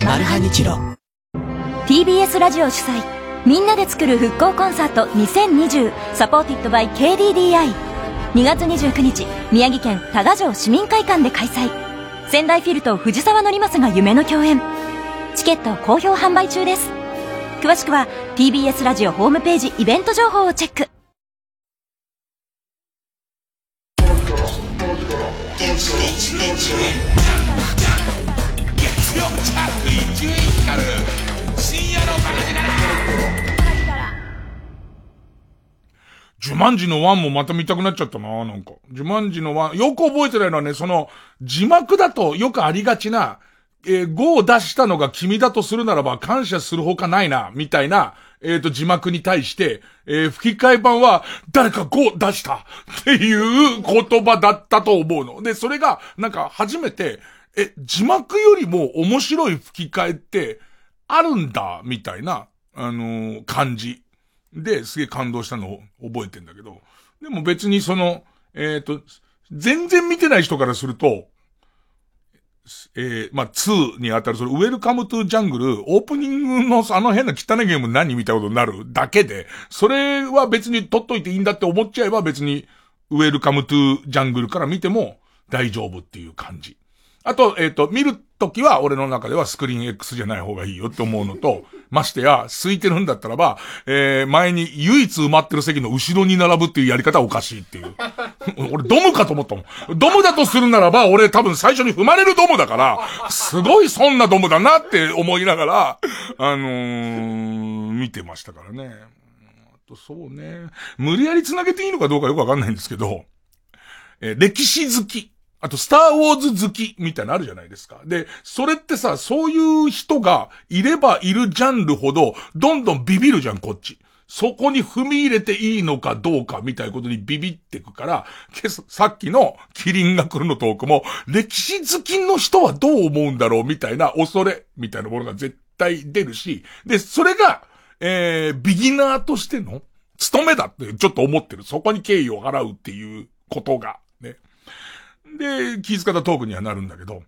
い。マルハニチロ。TBS ラジオ主催。みんなで作る復興コンサート2020サポーティッドバイ KDDI2 月29日宮城県多賀城市民会館で開催。仙台フィルと藤沢乗正が夢の共演。チケット好評販売中です詳しくは TBS ラジオホームページイベント情報をチェックジュマンジの1もまた見たくなっちゃったな、なんか。ジュマンジの1、よく覚えてないのはね、その、字幕だとよくありがちな、えー、5を出したのが君だとするならば感謝するほかないな、みたいな、えっ、ー、と、字幕に対して、えー、吹き替え版は、誰か5出したっていう言葉だったと思うの。で、それが、なんか初めて、え、字幕よりも面白い吹き替えってあるんだ、みたいな、あのー感じ。で、すげえ感動したのを覚えてんだけど、でも別にその、えっ、と、全然見てない人からすると、えー、まあ、2にあたる、それ、ウェルカムトゥジャングル、オープニングのあの変な汚いゲーム何みたいなことになるだけで、それは別に取っといていいんだって思っちゃえば別に、ウェルカムトゥジャングルから見ても大丈夫っていう感じ。あと、えっ、と、見るときは俺の中ではスクリーン X じゃない方がいいよって思うのと、ましてや、空いてるんだったらば、えー、前に唯一埋まってる席の後ろに並ぶっていうやり方はおかしいっていう。俺、ドムかと思ったもん。ドムだとするならば、俺多分最初に踏まれるドムだから、すごいそんなドムだなって思いながら、あのー、見てましたからね。あとそうね。無理やり繋げていいのかどうかよくわかんないんですけど、えー歴史好き。あと、スターウォーズ好きみたいなのあるじゃないですか。で、それってさ、そういう人がいればいるジャンルほど、どんどんビビるじゃん、こっち。そこに踏み入れていいのかどうかみたいなことにビビってくから、さっきのキリンが来るのトークも、歴史好きの人はどう思うんだろうみたいな恐れみたいなものが絶対出るし、で、それが、えー、ビギナーとしての務めだってちょっと思ってる。そこに敬意を払うっていうことが、で、気遣ったトークにはなるんだけど、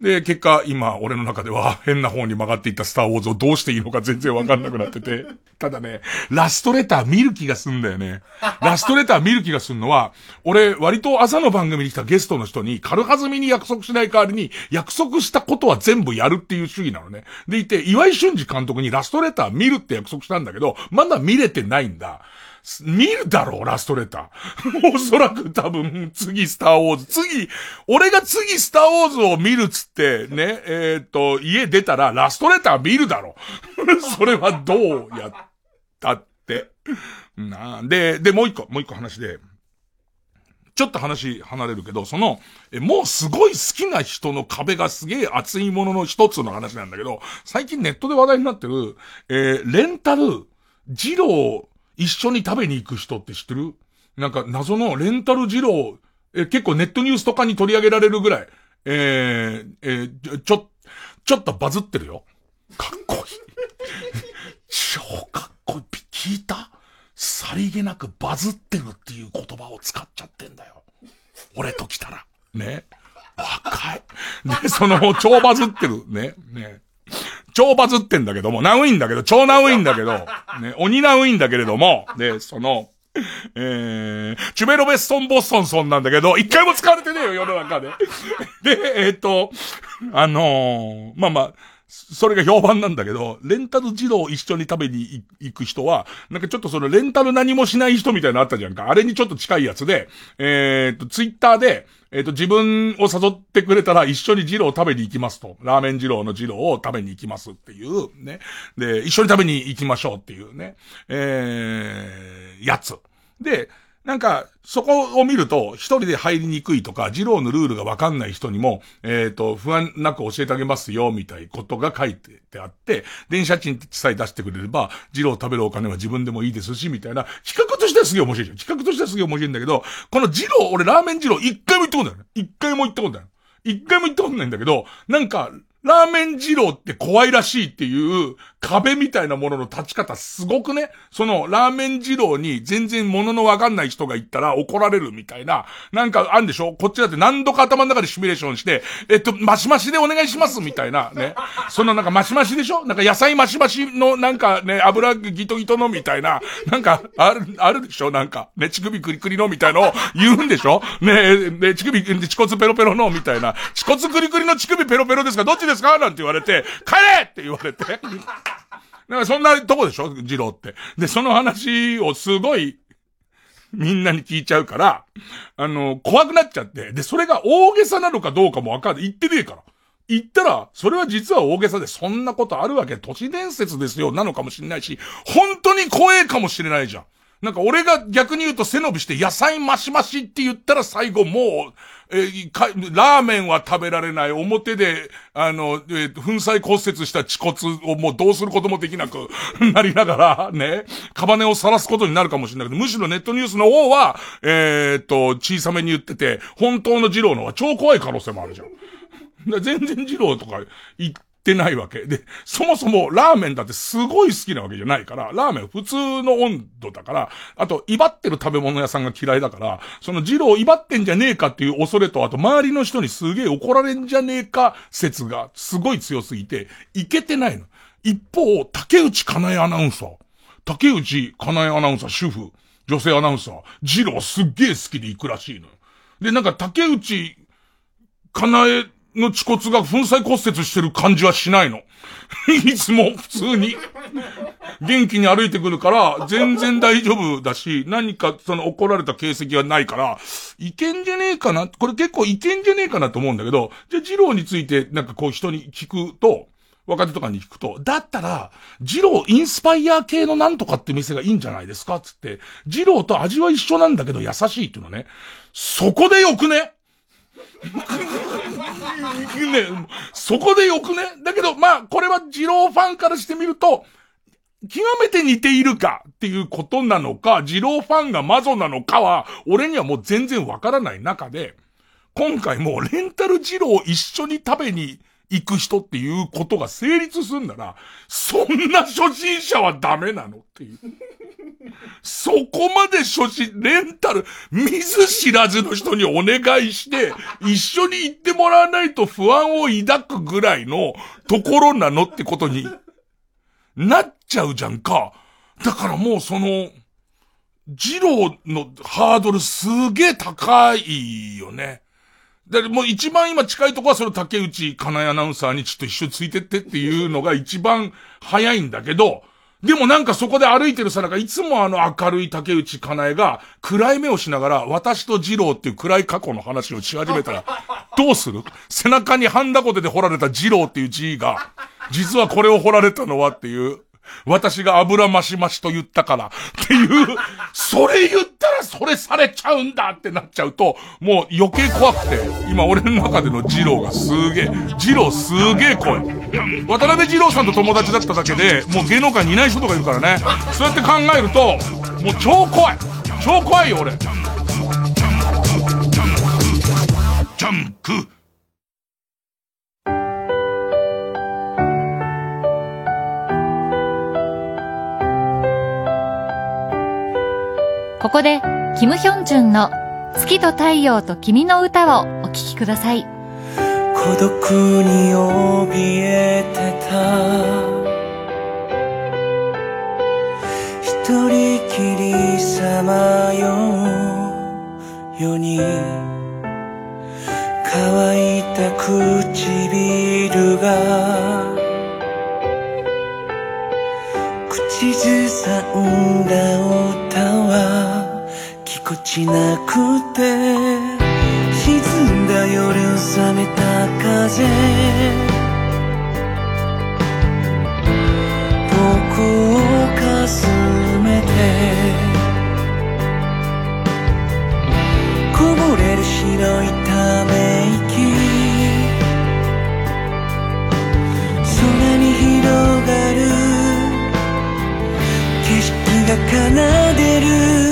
で、結果、今、俺の中では変な方に曲がっていったスターウォーズをどうしていいのか全然わかんなくなってて。ただね、ラストレター見る気がすんだよね。ラストレター見る気がすんのは、俺、割と朝の番組に来たゲストの人に、軽はずみに約束しない代わりに、約束したことは全部やるっていう主義なのね。でいて、岩井俊二監督にラストレター見るって約束したんだけど、まだ見れてないんだ。見るだろう、ラストレター。おそらく多分、次スターウォーズ。次、俺が次スターウォーズを見るっつって、ね、えーっと、家出たらラストレター見るだろう。それはどうやったって。なあで、で、もう一個、もう一個話で、ちょっと話離れるけど、その、え、もうすごい好きな人の壁がすげえ熱いものの一つの話なんだけど、最近ネットで話題になってる、えーレンタル、ジロー一緒に食べに行く人って知ってる？なんか謎のレンタルジロー、え、結構ネットニュースとかに取り上げられるぐらい、えー、えーちょ、ちょっとバズってるよ。かっこいい。超かっこいい。聞いた？さりげなくバズってるっていう言葉を使っちゃってんだよ。俺と来たら。ね。若い。で、その、超バズってる。ね。ね。超バズってんだけども、ナウインだけど、超ナウインだけど、ね、鬼ナウインだけれども、で、その、えー、チュベロベストンボストンソンなんだけど、一回も使われてねえよ、世の中で。で、えーっと、あのーまあまあ、それが評判なんだけど、レンタル児童一緒に食べに行く人は、なんかちょっとそのレンタル何もしない人みたいなのあったじゃんか。あれにちょっと近いやつで、えーっと、ツイッターで、えーっと、自分を誘ってくれたら一緒に二郎食べに行きますと。ラーメン二郎の二郎を食べに行きますっていうね。で、一緒に食べに行きましょうっていうね。えー、やつ。で、なんか、そこを見ると、一人で入りにくいとか、二郎のルールがわかんない人にも、えっ、と、不安なく教えてあげますよ、みたいことが書いてあって、電車賃さえ出してくれれば、二郎食べるお金は自分でもいいですし、みたいな、企画としてはすげえ面白いじゃん。企画としてはすげえ面白いんだけど、この二郎、俺ラーメン二郎一回も行ったことない。一回も行ったことない。一回も行ったことないんだけど、なんか、ラーメン二郎って怖いらしいっていう壁みたいなものの立ち方すごくね、そのラーメン二郎に全然物のわかんない人が言ったら怒られるみたいな、なんかあんでしょ？こっちだって何度か頭の中でシミュレーションして、えっと、マシマシでお願いしますみたいなね。そのなんかマシマシでしょ？なんか野菜マシマシのなんかね、油ギトギトのみたいな、なんかある、あるでしょ？なんか、ね、乳首クリクリのみたいのを言うんでしょ？ねね、乳首、乳骨ペロペロのみたいな、乳骨クリクリの乳首ペロペロですか？どっちですか？なんて言われて、帰れって言われて。なんかそんなとこでしょ？二郎って。で、その話をすごい、みんなに聞いちゃうから、あの、怖くなっちゃって。で、それが大げさなのかどうかもわかんない。言ってねえから。言ったら、それは実は大げさで、そんなことあるわけ、都市伝説ですよ、なのかもしれないし、本当に怖えかもしれないじゃん。なんか俺が逆に言うと背伸びして野菜マシマシって言ったら最後もう、えーかラーメンは食べられない。表で、あの、えー粉砕骨折した恥骨をもうどうすることもできなくなりながら、ね、カバネを晒すことになるかもしれないけど、むしろネットニュースの方は、えーっと、小さめに言ってて、本当の二郎の方が超怖い可能性もあるじゃん。全然二郎とか行ってないわけ。で、そもそもラーメンだってすごい好きなわけじゃないから、ラーメン普通の温度だから、あと、威張ってる食べ物屋さんが嫌いだから、その二郎威張ってんじゃねえかっていう恐れと、あと周りの人にすげえ怒られんじゃねえか説がすごい強すぎて、いけてないの。一方、竹内かなえアナウンサー。竹内かなえアナウンサー、主婦、女性アナウンサー、二郎すっげえ好きで行くらしいのよ。で、なんか竹内かなえの恥骨が粉砕骨折してる感じはしないの。いつも普通に元気に歩いてくるから、全然大丈夫だし、何かその怒られた形跡はないから、いけんじゃねえかなこれ結構いけんじゃねえかなと思うんだけど、じゃあ二郎についてなんかこう人に聞くと、若手とかに聞くと、だったら、二郎インスパイア系のなんとかって店がいいんじゃないですかつって、二郎と味は一緒なんだけど優しいっていうのね。そこでよくねね、そこでよくね？だけど、まあ、これは二郎ファンからしてみると、極めて似ているかっていうことなのか、二郎ファンがマゾなのかは、俺にはもう全然わからない中で、今回もうレンタル二郎一緒に食べに行く人っていうことが成立すんなら、そんな初心者はダメなのっていう。そこまで初心、レンタル、見ず知らずの人にお願いして、一緒に行ってもらわないと不安を抱くぐらいのところなのってことになっちゃうじゃんか。だからもうその、二郎のハードルすげえ高いよね。で、もう一番今近いとこはその竹内かなアナウンサーにちょっと一緒についてってっていうのが一番早いんだけど、でもなんかそこで歩いてるさなか、いつもあの明るい竹内かなえが暗い目をしながら、私と二郎っていう暗い過去の話をし始めたら、どうする？背中にハンダゴテで彫られた二郎っていう字が、実はこれを彫られたのはっていう、私が油増し増しと言ったからっていう、それ言ったらそれされちゃうんだってなっちゃうと、もう余計怖くて、今俺の中での二郎がすげえ、二郎すげえ怖い。渡辺二郎さんと友達だっただけで、もう芸能界にいない人とかいるからね。そうやって考えると、もう超怖い超怖いよ俺ジャンクここで、キム・ヒョンジュンの月と太陽と君の歌をお聴きください。孤独に怯えてた。一人きりさまよう。ように乾いた唇が。口ずさんだ歌は。ぎこちなくて沈んだ夜冷めた風。僕をかすめてこぼれる白いため息。空に広がる。景色が奏でる。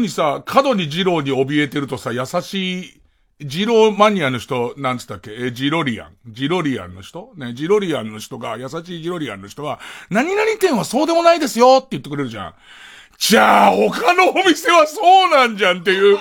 にさ、過度に二郎に怯えてるとさ、優しい、二郎マニアの人、なんつったっけ？え、ジロリアン。ジロリアンの人？ね、ジロリアンの人が、優しいジロリアンの人は、何々店はそうでもないですよって言ってくれるじゃん。じゃあ、他のお店はそうなんじゃんっていう、う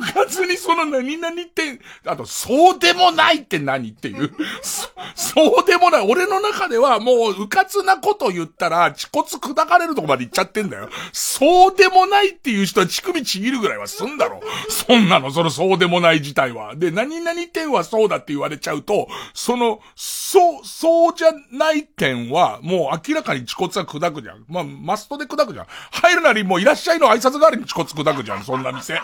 かつにその何々って、あと、そうでもないって何っていう、そそうでもない。俺の中ではもう、うかつなこと言ったら、恥骨砕かれるとこまで行っちゃってんだよ。そうでもないっていう人は乳首ちぎるぐらいはすんだろ。そんなの、そのそうでもない自体は。で、何々点はそうだって言われちゃうと、その、そう、そうじゃない点は、もう明らかに恥骨は砕くじゃん。まあ、マストで砕くじゃん。るなりもういらっしゃいの挨拶代わりに恥骨砕くじゃん、そんな店。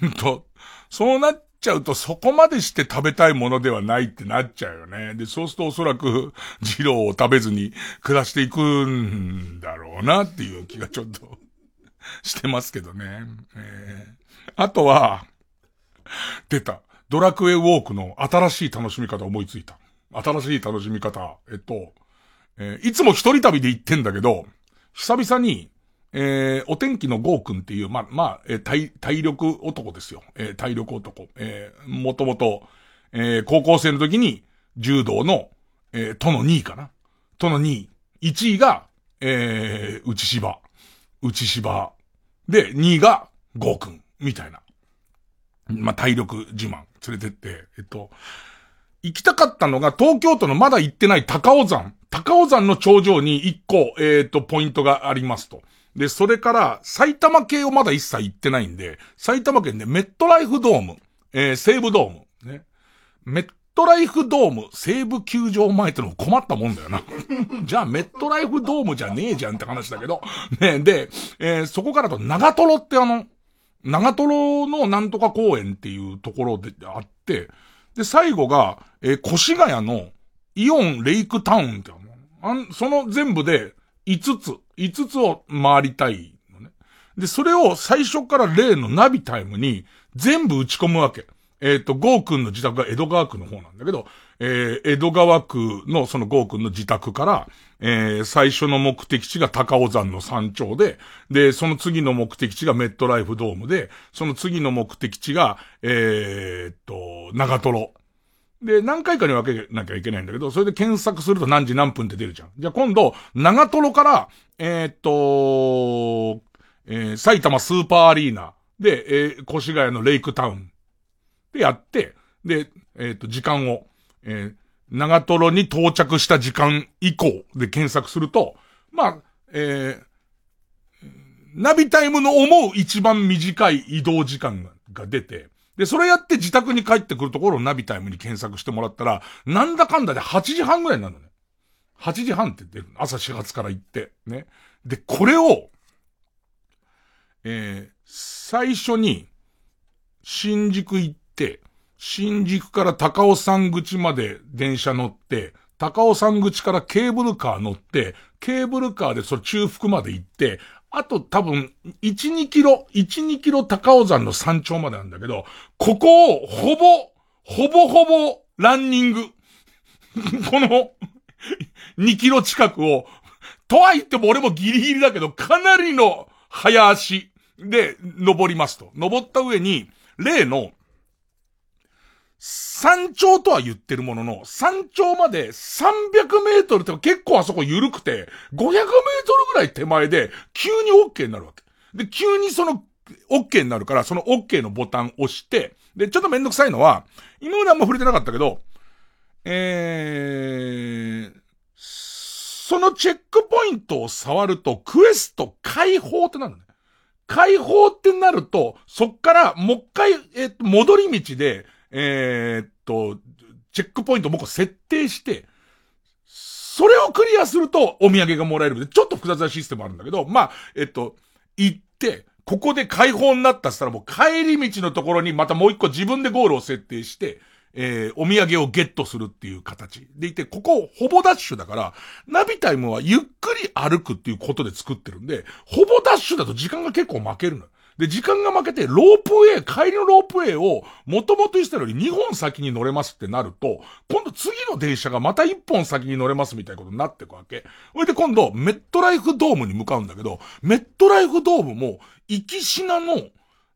ほんと、そうなっちゃうとそこまでして食べたいものではないってなっちゃうよね。で、そうするとおそらく、二郎を食べずに暮らしていくんだろうなっていう気がちょっとしてますけどね。えー、あとは、出た。ドラクエウォークの新しい楽しみ方思いついた。新しい楽しみ方。えっと、えー、いつも一人旅で行ってんだけど、久々に、えー、お天気のゴー君っていう、ま、まあ、えー、体、体力男ですよ。えー、体力男。えー、もともと、えー、高校生の時に、柔道の、えー、都の2位かな。都の2位。1位が、えー、内芝。内芝。で、2位が、ゴー君。みたいな。まあ、体力自慢。連れてって、えっと、行きたかったのが、東京都のまだ行ってない高尾山。高尾山の頂上に1個、えっ、と、ポイントがありますと。で、それから、埼玉系をまだ一切行ってないんで、埼玉県でメットライフドーム、えー、西武ドーム、ね。メットライフドーム、西武球場前ってのも困ったもんだよな。じゃあ、メットライフドームじゃねえじゃんって話だけど。ね、で、えー、そこからと長瀞ってあの、長瀞のなんとか公園っていうところであって、で、最後が、えー、越谷のイオンレイクタウンってあの、その全部で5つ、5つを回りたいのね。で、それを最初から例のナビタイムに全部打ち込むわけ。えっ、ー、と、ゴー君の自宅が江戸川区の方なんだけど、えー、江戸川区のそのゴー君の自宅から、えー、最初の目的地が高尾山の山頂で、で、その次の目的地がメットライフドームで、その次の目的地が、えー、っと、長瀞。で、何回かに分けなきゃいけないんだけど、それで検索すると何時何分って出るじゃん。じゃあ今度、長瀞から、えー、っと、えー、埼玉スーパーアリーナで、えー、越谷のレイクタウンでやって、で、えっと、時間を、えー、長瀞に到着した時間以降で検索すると、まあ、えー、ナビタイムの思う一番短い移動時間が出て、で、それやって自宅に帰ってくるところをナビタイムに検索してもらったら、なんだかんだで8時半ぐらいになるのね。8時半って出る朝始発から行って。ね。で、これを、えー、最初に、新宿行って、新宿から高尾山口まで電車乗って、高尾山口からケーブルカー乗って、ケーブルカーでそれ中腹まで行って、あと多分、1、2キロ、1、2キロ高尾山の山頂までなんだけど、ここをほぼ、ほぼほぼランニング。この2キロ近くを、とは言っても俺もギリギリだけど、かなりの早足で登りますと。登った上に、例の、山頂とは言ってるものの、山頂まで300メートルって結構あそこ緩くて、500メートルぐらい手前で、急に OK になるわけ。で、急にその、OK になるから、その OK のボタン押して、で、ちょっとめんどくさいのは、今まであんま触れてなかったけど、えー、そのチェックポイントを触ると、クエスト解放ってなるね。解放ってなると、そっからもう一回、えっ、と、戻り道で、えー、っと、チェックポイント僕設定して、それをクリアするとお土産がもらえるちょっと複雑なシステムあるんだけど、まあ、えっと、行って、ここで解放になったっったらもう帰り道のところにまたもう一個自分でゴールを設定して、えー、お土産をゲットするっていう形でいて、ここほぼダッシュだから、ナビタイムはゆっくり歩くっていうことで作ってるんで、ほぼダッシュだと時間が結構負けるの。で、時間が負けて、ロープウェイ、帰りのロープウェイを、もともと言ってたより2本先に乗れますってなると、今度次の電車がまた1本先に乗れますみたいなことになってくわけ。それで今度、メットライフドームに向かうんだけど、メットライフドームも、行き品の、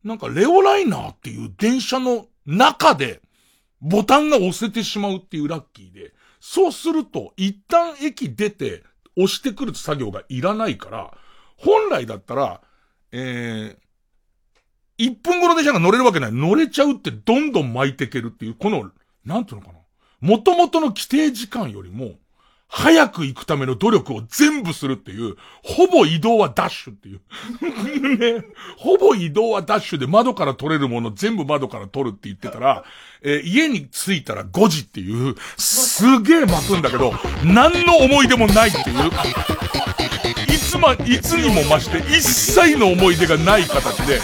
なんかレオライナーっていう電車の中で、ボタンが押せてしまうっていうラッキーで、そうすると、一旦駅出て、押してくる作業がいらないから、本来だったら、えー、1分後の電車が乗れるわけない。乗れちゃうってどんどん巻いていけるっていう、この、なんていうのかな。元々の規定時間よりも、早く行くための努力を全部するっていう、ほぼ移動はダッシュっていう。ね。ほぼ移動はダッシュで窓から取れるもの全部窓から取るって言ってたら、えー、家に着いたら5時っていう、すげえ巻くんだけど、何の思い出もないっていう。いつま、いつにも増して一切の思い出がない形で、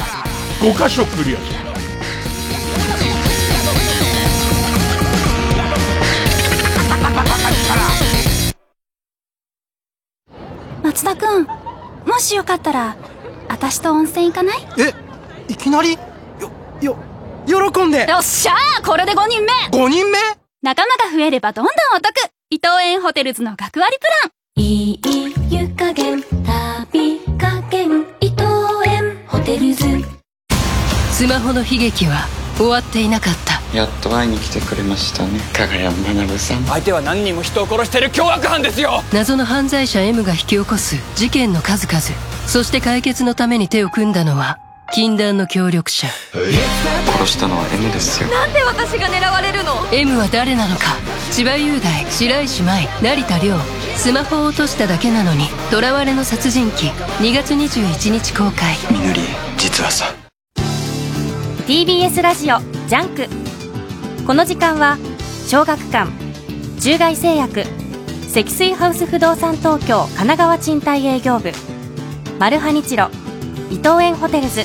5箇所クリアした。松田くん、もしよかったら、私と温泉行かない？え、いきなり？よ、よ、喜んで。よっしゃーこれで5人目 !5 人目？仲間が増えればどんどんお得。伊藤園ホテルズの学割プラン。いい湯加減、旅加減、スマホの悲劇は終わっていなかった。やっと会いに来てくれましたね。加賀谷学さん。相手は何人も人を殺してる凶悪犯ですよ。謎の犯罪者 M が引き起こす事件の数々。そして解決のために手を組んだのは禁断の協力者。殺したのは M ですよ。なんで私が狙われるの？M は誰なのか。千葉雄大白石麻衣成田凌。スマホを落としただけなのに囚われの殺人鬼。2月21日公開。みのり実はさ TBS ラジオジャンクこの時間は小学館中外製薬積水ハウス不動産東京神奈川賃貸営業部マルハニチロ伊藤園ホテルズ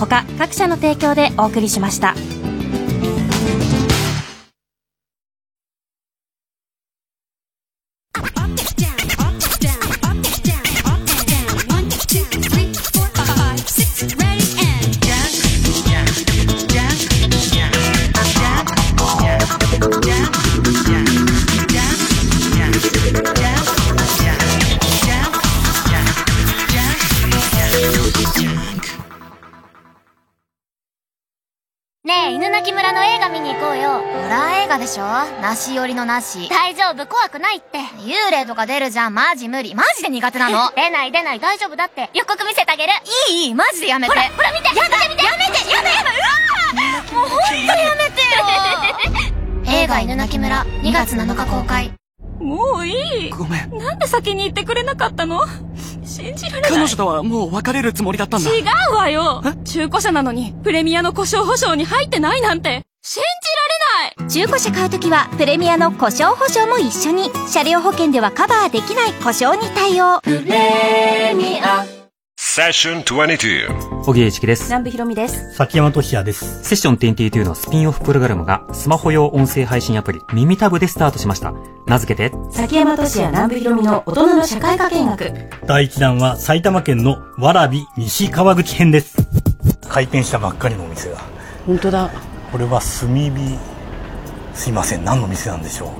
他各社の提供でお送りしました。なし寄りのなし。大丈夫、怖くないって。幽霊とか出るじゃん、マジ無理。マジで苦手なの。出ない出ない、大丈夫だって。予告見せてあげる。いいいい、マジでやめて。ほら、ほら見てやめて見てやめてやめやだうわもうほんとやめてよ 映画犬鳴村、2月7日公開。もういい。ごめん。なんで先に言ってくれなかったの？信じられない。彼女とはもう別れるつもりだったんだ。違うわよ中古車なのに、プレミアの故障保証に入ってないなんて。信じられない。中古車買うときはプレミアの故障保証も一緒に。車両保険ではカバーできない故障に対応。プレミア。セッション22小木栄一です。南部ひろみです。崎山俊也です。セッション22のスピンオフプログラムがスマホ用音声配信アプリ耳タブでスタートしました。名付けて崎山俊也南部ひろみの大人の社会科見学。第1弾は埼玉県のわび西川口編です開店したばっかりのお店が本当だこれは炭火すいません。何の店なんでしょう。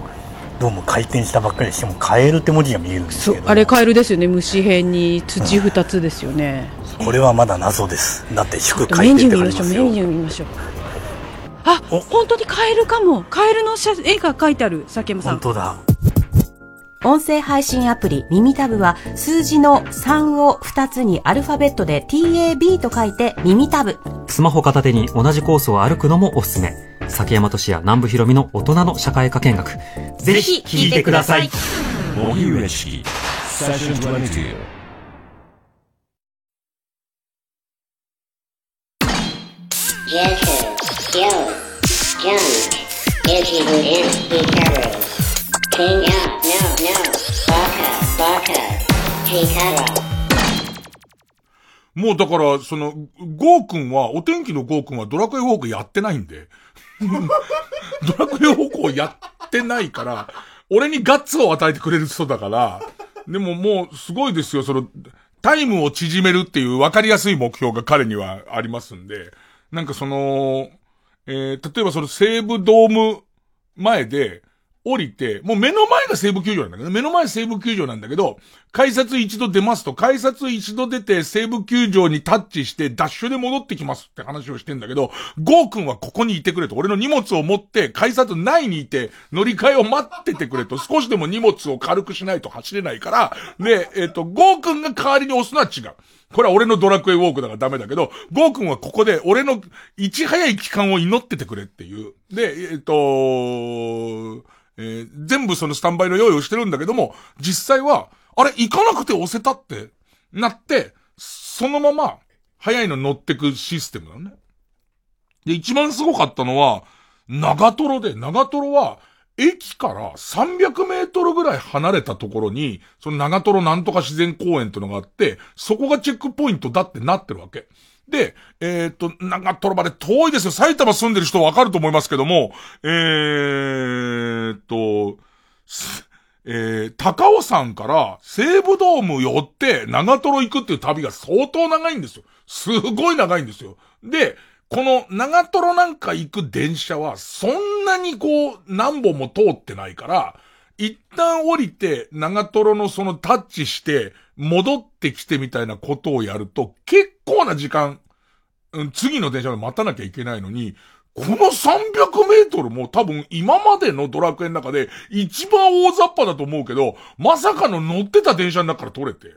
どうも開店したばっかりしてもカエルって文字が見えるんですけど。あれカエルですよね。虫辺に土二つですよね、う。ん、これはまだ謎です。だって祝開店って書いてますよ。メニュー見ましょう。あ本当にカエルかも。カエルの絵が描いてある佐山さん。本当だ音声配信アプリ耳タブは数字の3を2つにアルファベットで TAB と書いて耳タブ。スマホ片手に同じコースを歩くのもおすすめ。崎山俊也南部ひろみの大人の社会科見学。ぜひ聞いてください。荻上式セッション22もうだから、その、ゴーくんは、お天気のゴーくんはドラクエウォークやってないんで。ドラクエウォークをやってないから、俺にガッツを与えてくれる人だから、でももうすごいですよ、その、タイムを縮めるっていう分かりやすい目標が彼にはありますんで、なんかその、えー、例えばその西武ドーム前で、降りて、もう目の前が西武球場なんだけど、目の前西武球場なんだけど、改札一度出ますと、改札一度出て西武球場にタッチしてダッシュで戻ってきますって話をしてんだけど、ゴー君はここにいてくれと、俺の荷物を持って改札内にいて乗り換えを待っててくれと、少しでも荷物を軽くしないと走れないから、で、えっ、ー、と、ゴー君が代わりに押すのは違う。これは俺のドラクエウォークだからダメだけど、ゴー君はここで俺のいち早い期間を祈っててくれっていう。で、えっ、ー、とえー、全部そのスタンバイの用意をしてるんだけども、実際は、あれ、行かなくて押せたってなって、そのまま、早いの乗ってくシステムだね。で、一番すごかったのは、長瀞で、長瀞は、駅から300メートルぐらい離れたところに、その長瀞なんとか自然公園ってのがあって、そこがチェックポイントだってなってるわけ。で、えー、っと、長瀞まで遠いですよ。埼玉住んでる人わかると思いますけども、えー、っと、えー、高尾山から西武ドーム寄って長瀞行くっていう旅が相当長いんですよ。すごい長いんですよ。で、この長瀞なんか行く電車はそんなにこう何本も通ってないから、一旦降りて長瀞のそのタッチして戻ってきてみたいなことをやると結構な時間、うん、次の電車で待たなきゃいけないのに、この300メートルも多分今までのドラクエの中で一番大雑把だと思うけど、まさかの乗ってた電車の中から取れて。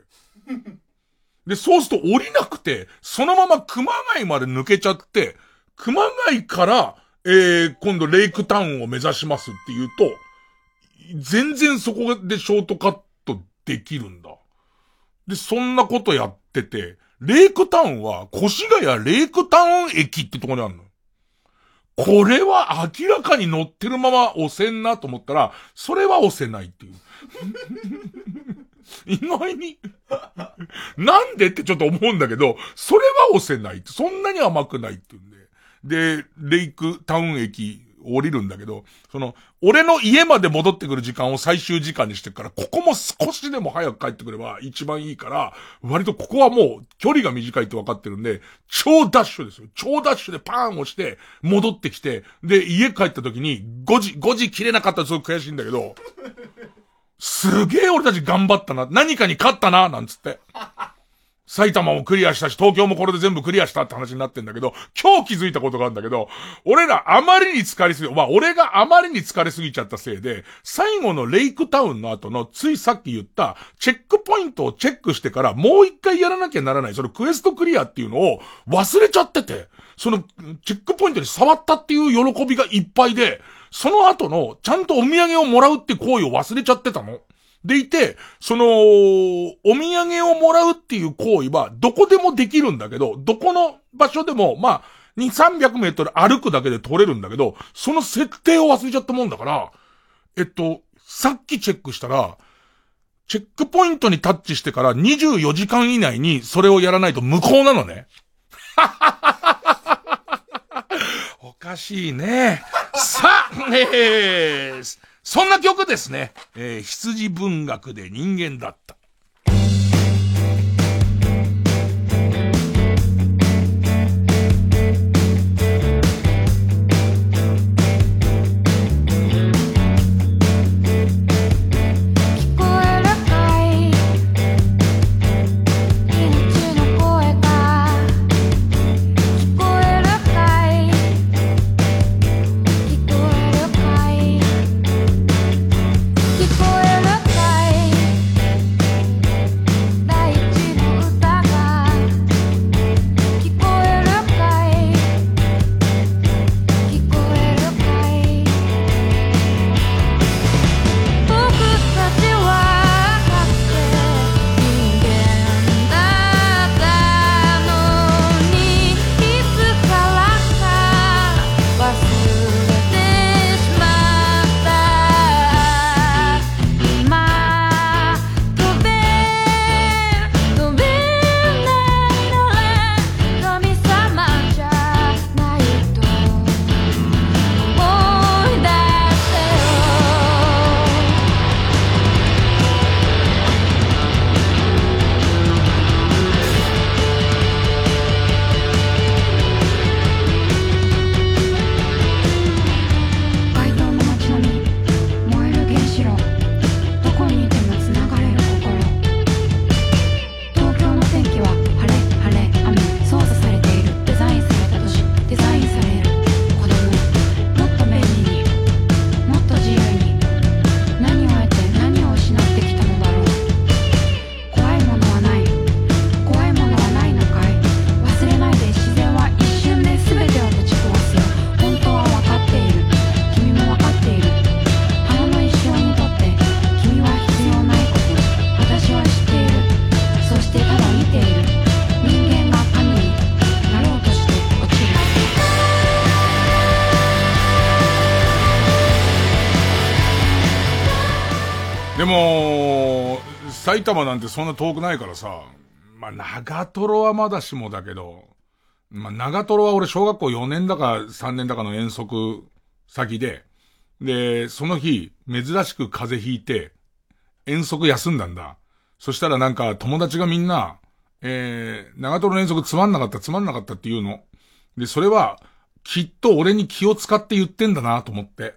で、そうすると降りなくて、そのまま熊谷まで抜けちゃって、熊谷から、えー、今度レイクタウンを目指しますって言うと、全然そこでショートカットできるんだ。で、そんなことやってて、レイクタウンは、越谷レイクタウン駅ってとこにあるの。これは明らかに乗ってるまま押せんなと思ったら、それは押せないっていう。意外になんでってちょっと思うんだけど、それは押せない、そんなに甘くないって言うんで。で、レイクタウン駅降りるんだけど、その、俺の家まで戻ってくる時間を最終時間にしてるから、ここも少しでも早く帰ってくれば一番いいから、割とここはもう距離が短いって分かってるんで、超ダッシュですよ。超ダッシュでパーン押して、戻ってきて、で、家帰った時に5時、5時切れなかったらすごく悔しいんだけど、すげえ俺たち頑張ったな。何かに勝ったな、なんつって。埼玉もクリアしたし、東京もこれで全部クリアしたって話になってんだけど、今日気づいたことがあるんだけど、俺らあまりに疲れすぎ、まあ俺があまりに疲れすぎちゃったせいで、最後のレイクタウンの後のついさっき言ったチェックポイントをチェックしてからもう一回やらなきゃならない、そのクエストクリアっていうのを忘れちゃってて、そのチェックポイントに触ったっていう喜びがいっぱいで、その後のちゃんとお土産をもらうって行為を忘れちゃってたの。でいて、その、お土産をもらうっていう行為は、どこでもできるんだけど、どこの場所でも、まあ、2、300メートル歩くだけで取れるんだけど、その設定を忘れちゃったもんだから、えっと、さっきチェックしたら、チェックポイントにタッチしてから24時間以内にそれをやらないと無効なのね。おかしいね。さあ、えー、そんな曲ですね。えー、羊文学で人間だった。埼玉なんてそんな遠くないからさ、まあ、長瀞はまだしもだけど、まあ、長瀞は俺小学校4年だか3年だかの遠足先で、で、その日、珍しく風邪ひいて、遠足休んだんだ。そしたらなんか友達がみんな、えー、長瀞の遠足つまんなかったつまんなかったって言うの。で、それは、きっと俺に気を使って言ってんだなと思って。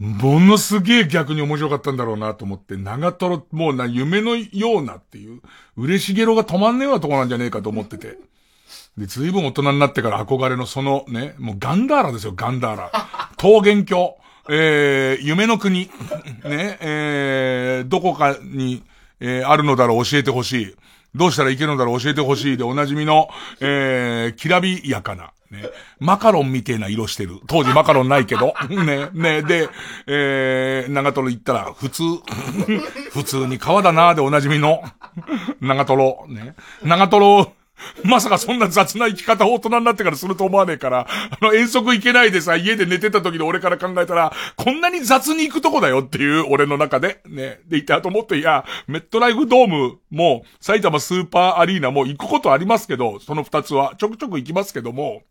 ものすげえ逆に面白かったんだろうなと思って、長瀞、もうな、夢のようなっていう、嬉しげろが止まんねえわとこなんじゃねえかと思ってて。で、ずいぶん大人になってから憧れのそのね、もうガンダーラですよ、ガンダーラ。桃源郷。えー、夢の国。ね、えー、どこかに、えー、あるのだろう教えてほしい。どうしたらいけるのだろう教えてほしいでおなじみの、えー、きらびやかな。ね。マカロンみてえな色してる。当時マカロンないけど。ね。ね。で、えー、長瀞行ったら、普通。普通に川だなーでおなじみの。長瀞。ね。長瀞、まさかそんな雑な生き方を大人になってからすると思わねえから、あの遠足行けないでさ、家で寝てた時の俺から考えたら、こんなに雑に行くとこだよっていう俺の中で、ね。で、いたと思って、いや、メットライフドームも、埼玉スーパーアリーナも行くことありますけど、その二つは、ちょくちょく行きますけども、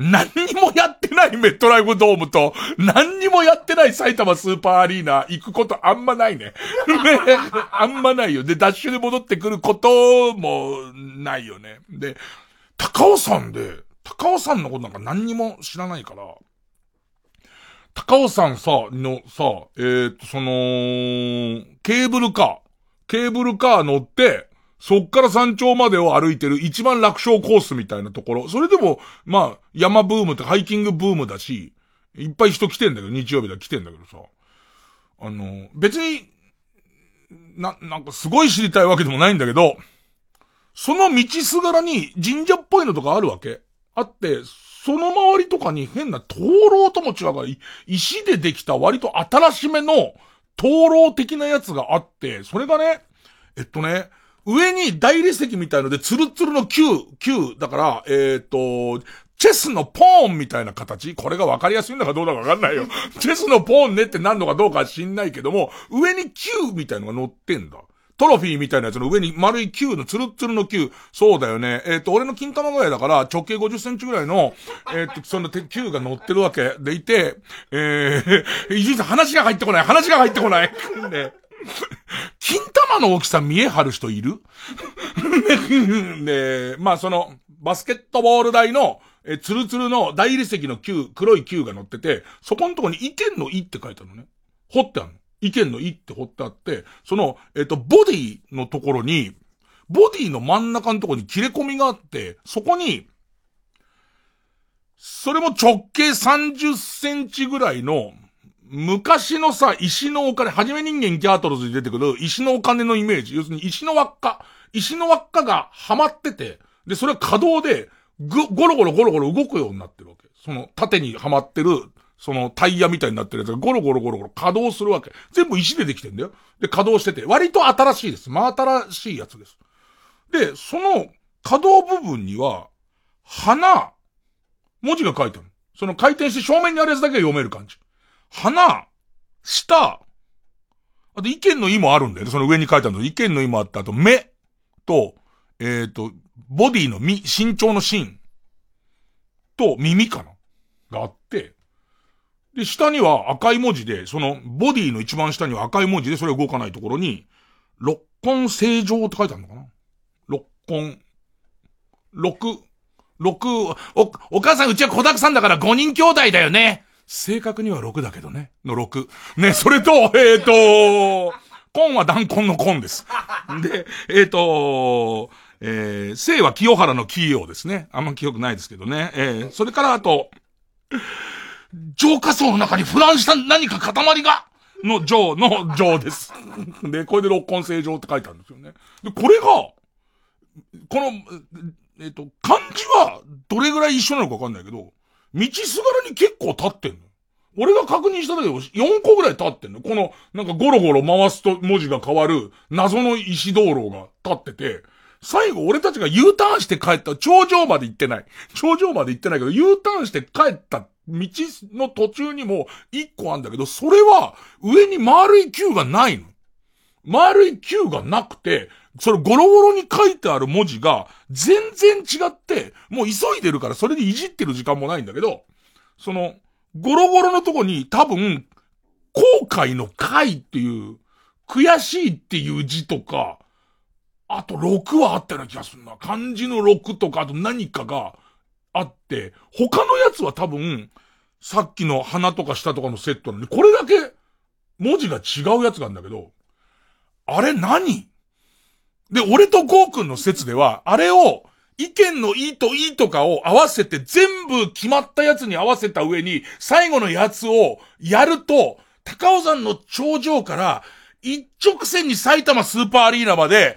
何にもやってないメットライフドームと、何にもやってない埼玉スーパーアリーナ行くことあんまないね。ね。あんまないよ。で、ダッシュで戻ってくることもないよね。で、高尾山で、高尾山のことなんか何にも知らないから、高尾山さ、のさ、えー、と、その、ケーブルカー、ケーブルカー乗って、そっから山頂までを歩いてる一番楽勝コースみたいなところ。それでも、まあ、山ブームってハイキングブームだし、いっぱい人来てんだけど、日曜日だ来てんだけどさ。あの、別に、な、なんかすごい知りたいわけでもないんだけど、その道すがらに神社っぽいのとかあるわけ。あって、その周りとかに変な灯籠とも違うから、石でできた割と新しめの灯籠的なやつがあって、それがね、えっとね、上に大理石みたいので、ツルツルの球、球、だから、えっ、ー、と、チェスのポーンみたいな形これが分かりやすいんだかどうだか分かんないよ。チェスのポーンねって何のかどうか知んないけども、上に球みたいのが乗ってんだ。トロフィーみたいなやつの上に丸い球のツルツルの球。そうだよね。えっ、ー、と、俺の金玉ぐらいだから直径50センチぐらいの、えっ、ー、と、その球が乗ってるわけでいて、えー、伊集院さん話が入ってこない。話が入ってこない。ね。金玉の大きさ見え張る人いる？で、まあその、バスケットボール台の、え、ツルツルの大理石の球、黒い球が乗ってて、そこのとこに意見の意って書いてあるのね。掘ってあるの。意見の意って掘ってあって、その、えっ、と、ボディのところに、ボディの真ん中のところに切れ込みがあって、そこに、それも直径30センチぐらいの、昔のさ、石のお金、はじめ人間ギャートルズに出てくる石のお金のイメージ。要するに石の輪っか。石の輪っかがはまってて、で、それは可動で、ぐ、ゴロゴロゴロゴロ動くようになってるわけ。その、縦にはまってる、そのタイヤみたいになってるやつがゴロゴロゴロゴロ稼働するわけ。全部石でできてんだよ。で、稼働してて、割と新しいです。真新しいやつです。で、その稼働部分には、花、文字が書いてある。その回転して正面にあるやつだけが読める感じ。鼻、舌、あと意見の意もあるんだよね。その上に書いてあるの。意見の意もあった後、目と、えっ、ー、と、ボディの身、身長の芯と耳かながあって、で、下には赤い文字で、その、ボディの一番下には赤い文字で、それ動かないところに、六根正常って書いてあるのかな六根、六、六、お、お母さんうちは子沢山だから五人兄弟だよね。正確には6だけどね。の6。ね、それと、えっ、ー、と、コンは断根のコンです。で、えっ、ー、と、えー、生は清原の清王ですね。あんま記憶ないですけどね。えー、それからあと、浄化層の中にフランした何か塊が、の浄の浄です。で、これで六根正常って書いてあるんですよね。で、これが、この、えっ、ー、と、漢字はどれぐらい一緒なのかわかんないけど、道すがらに結構立ってんの。俺が確認しただけで4個ぐらい立ってんの。この、なんかゴロゴロ回すと文字が変わる謎の石道路が立ってて、最後俺たちが U ターンして帰った、頂上まで行ってない。頂上まで行ってないけど、U ターンして帰った道の途中にも一個あんだけど、それは上に丸い球がないの。丸い球がなくて、それゴロゴロに書いてある文字が全然違って、もう急いでるからそれでいじってる時間もないんだけど、その、ゴロゴロのとこに多分、後悔の回っていう、悔しいっていう字とか、あと6はあったような気がするな。漢字の6とか、あと何かがあって、他のやつは多分、さっきの花とか下とかのセットなのに、これだけ文字が違うやつなんだけど、あれ何で、俺とゴーくんの説では、あれを、意見のいいといいとかを合わせて全部決まったやつに合わせた上に、最後のやつをやると、高尾山の頂上から、一直線に埼玉スーパーアリーナまで、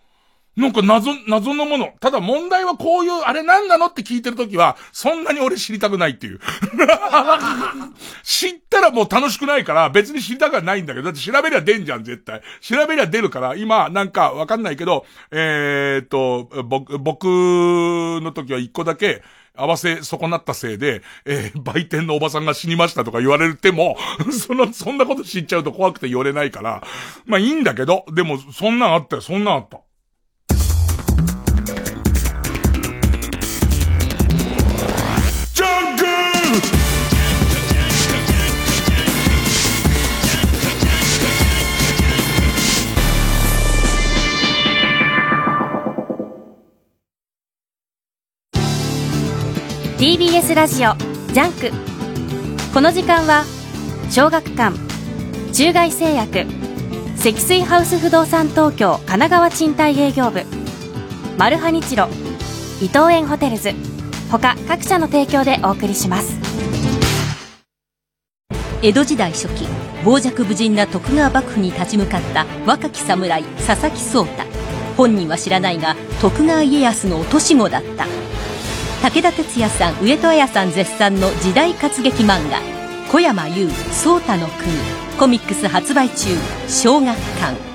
なんか謎、謎のもの。ただ問題はこういう、あれ何なのって聞いてるときは、そんなに俺知りたくないっていう。知ったらもう楽しくないから、別に知りたくはないんだけど、だって調べりゃ出んじゃん、絶対。調べりゃ出るから、今、なんかわかんないけど、えー、っと、僕、僕の時は一個だけ、合わせ損なったせいで、えー、売店のおばさんが死にましたとか言われても、その、そんなこと知っちゃうと怖くて言われないから、まあいいんだけど、でも、そんなんあったよ、そんなんあった。TBS ラジオジャンク。この時間は小学館中外製薬積水ハウス不動産東京神奈川賃貸営業部。マルハニチロ伊藤園ホテルズ。他各社の提供でお送りします。江戸時代初期傍若無人な徳川幕府に立ち向かった若き侍佐々木壮太。本人は知らないが徳川家康の落とし子だった。武田鉄矢さん上戸彩さん絶賛の時代活劇漫画「小山優颯太の国」コミックス発売中小学館。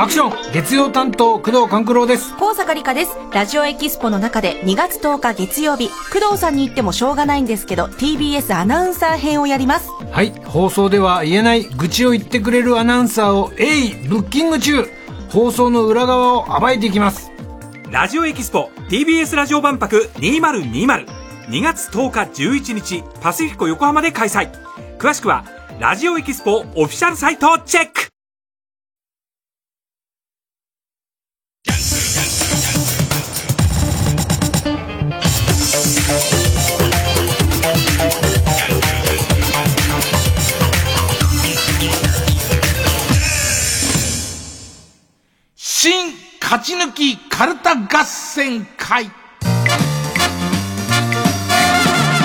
アクション月曜担当工藤官九郎です。高坂理香です。ラジオエキスポの中で2月10日月曜日。工藤さんに言ってもしょうがないんですけど TBS アナウンサー編をやります。はい。放送では言えない愚痴を言ってくれるアナウンサーを鋭意ブッキング中。放送の裏側を暴いていきますラジオエキスポ TBS ラジオ万博2020 2月10日11日パシフィコ横浜で開催。詳しくはラジオエキスポオフィシャルサイトをチェック。勝ち抜きかるた合戦会。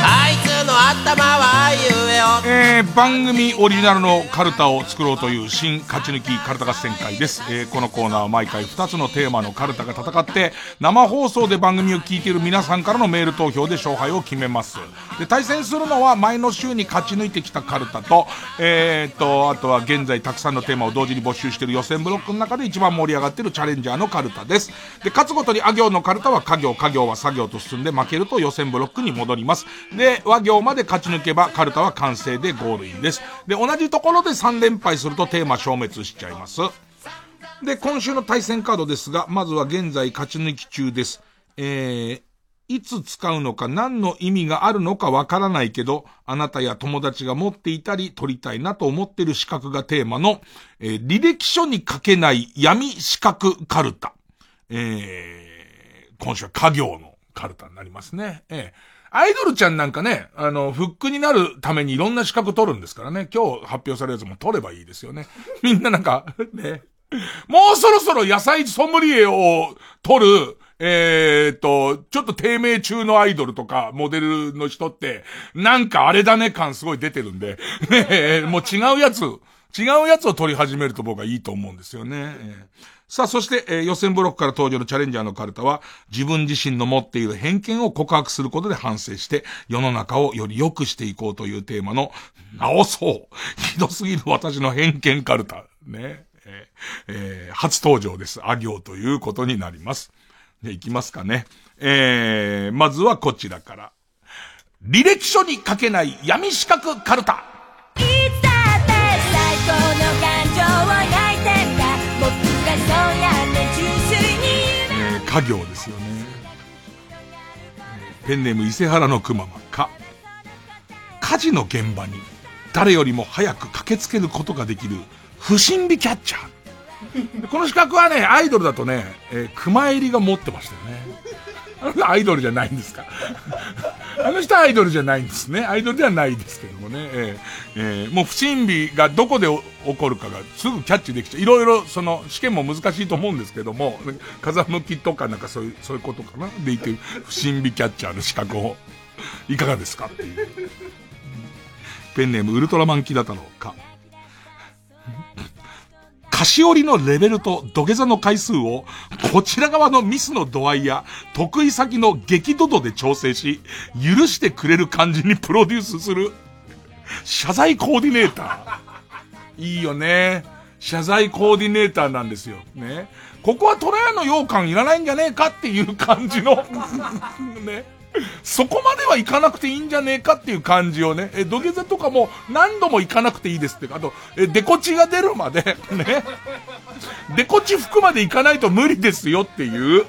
あいつの頭はゆえおえ番組オリジナルのカルタを作ろうという新勝ち抜きカルタ合戦会です、えー、このコーナーは毎回2つのテーマのカルタが戦って生放送で番組を聞いている皆さんからのメール投票で勝敗を決めます。で対戦するのは前の週に勝ち抜いてきたカルタとえー、っとあとは現在たくさんのテーマを同時に募集している予選ブロックの中で一番盛り上がっているチャレンジャーのカルタです。で勝つごとにあ行のカルタは家業家業は作業と進んで負けると予選ブロックに戻ります。で和行まで勝ち抜けばカルタは完成でゴール。です。で、同じところで3連敗するとテーマ消滅しちゃいます。で、今週の対戦カードですが、まずは現在勝ち抜き中です。えー、いつ使うのか何の意味があるのかわからないけど、あなたや友達が持っていたり取りたいなと思ってる資格がテーマの、えー、履歴書に書けない闇資格カルタ。えー、今週は家業のカルタになりますね。えーアイドルちゃんなんかね、あの、フックになるためにいろんな資格取るんですからね。今日発表されるやつも取ればいいですよね。みんななんか、ね。もうそろそろ野菜ソムリエを取る、えー、っと、ちょっと低迷中のアイドルとか、モデルの人って、なんかあれだね感すごい出てるんで、ね、もう違うやつ、違うやつを取り始めると僕はいいと思うんですよね。さあ、そして、えー、予選ブロックから登場のチャレンジャーのカルタは、自分自身の持っている偏見を告白することで反省して、世の中をより良くしていこうというテーマの、直そう。ひどすぎる私の偏見カルタ。ね。えー、えー、初登場です。あ行ということになります。で、いきますかね。えー、まずはこちらから。履歴書に書けない闇四角カルタ。いつだって最高の家業ですよね。ペンネーム伊勢原の熊ままか。火事の現場に誰よりも早く駆けつけることができる不審火キャッチャー。この資格はね、アイドルだとね、えー、熊襟が持ってましたよね。アイドルじゃないんですか。あの人はアイドルじゃないんですね。アイドルではないですけどもね。えー、えー、もう不審火がどこで起こるかがすぐキャッチできちゃう。いろいろその試験も難しいと思うんですけども、風向きとかなんかそういう、そういうことかな。でいて不審火キャッチャーの資格を、いかがですかっていう。ペンネームウルトラマンキダ太郎か。菓子折りのレベルと土下座の回数を、こちら側のミスの度合いや、得意先の激怒度で調整し、許してくれる感じにプロデュースする、謝罪コーディネーター。いいよね。謝罪コーディネーターなんですよ。ね。ここはトラヤの羊羹いらないんじゃねえかっていう感じの ね。そこまでは行かなくていいんじゃねえかっていう感じをね、え、土下座とかも何度も行かなくていいですっていうあと、え、デコチが出るまで、ね、デコチ服まで行かないと無理ですよっていう。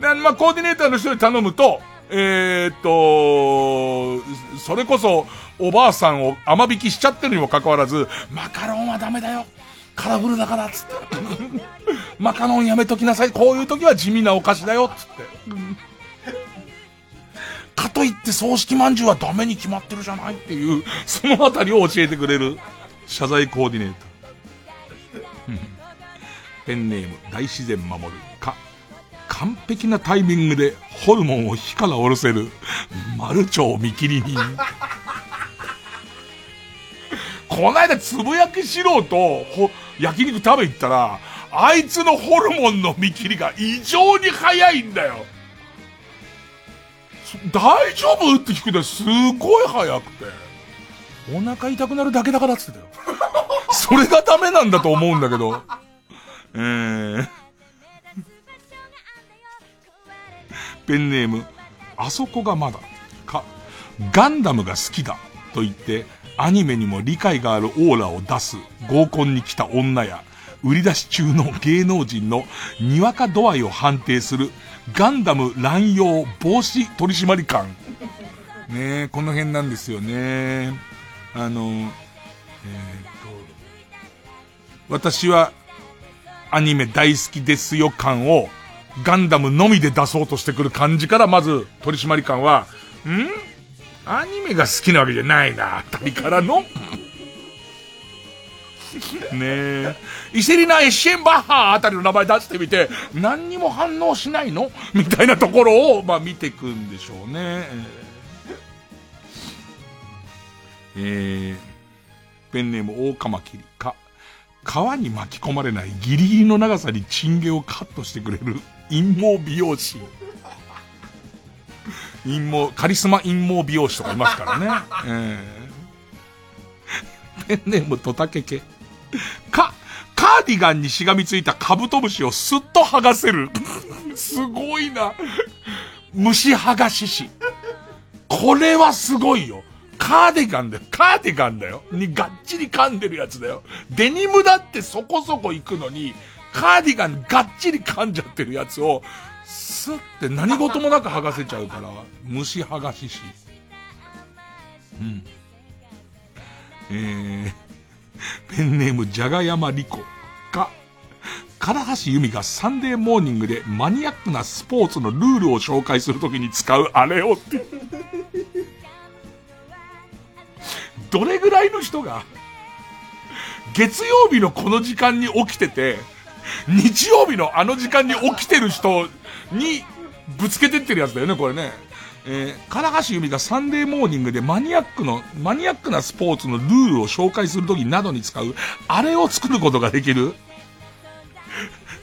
で、まあ、コーディネーターの人に頼むと、えー、っと、それこそ、おばあさんを甘引きしちゃってるにもかかわらず、マカロンはダメだよ。カラフルだからっ、つって。マカロンやめときなさい。こういう時は地味なお菓子だよ、つって。かといって葬式まんじゅうはダメに決まってるじゃないっていう、そのあたりを教えてくれる謝罪コーディネーター。ペンネーム大自然守るか、完璧なタイミングでホルモンを火から下ろせる、マルチョウ見切り人。こないだつぶやきしろと、焼肉食べ行ったら、あいつのホルモンの見切りが異常に早いんだよ。大丈夫？って聞くとすごい早くて。お腹痛くなるだけだからっつってたよ。それがダメなんだと思うんだけど。えー。ペンネーム、あそこがまだ、か、ガンダムが好きだと言って、アニメにも理解があるオーラを出す合コンに来た女や、売り出し中の芸能人のにわか度合いを判定するガンダム乱用防止取締官。ねこの辺なんですよね。あの、えっ、と、私はアニメ大好きですよ感をガンダムのみで出そうとしてくる感じからまず取締官は、ん？アニメが好きなわけじゃないな、あたりからの ねえ。イセリナ・エッシェンバッハあたりの名前出してみて、何にも反応しないの？みたいなところを、まあ見てくんでしょうね。えー、ペンネーム大カマキリか。川に巻き込まれないギリギリの長さにチンゲをカットしてくれる陰謀美容師。陰謀、カリスマ陰謀美容師とかいますからね。えー、ペンネームトタケケ。か、カーディガンにしがみついたカブトムシをスッと剥がせる。すごいな。虫剥がし師。これはすごいよ。カーディガンだよ。カーディガンだよ。にがっちり噛んでるやつだよ。デニムだってそこそこ行くのに、カーディガンがっちり噛んじゃってるやつを、スッて何事もなく剥がせちゃうから、虫剥がし師。うん。えー、ペンネームじゃがやまりこか、唐橋由美がサンデーモーニングでマニアックなスポーツのルールを紹介するときに使うあれをって。どれぐらいの人が、月曜日のこの時間に起きてて、日曜日のあの時間に起きてる人にぶつけてってるやつだよね、これね。えー、金橋由美がサンデーモーニングでマニアックの、マニアックなスポーツのルールを紹介するときなどに使う、あれを作ることができる、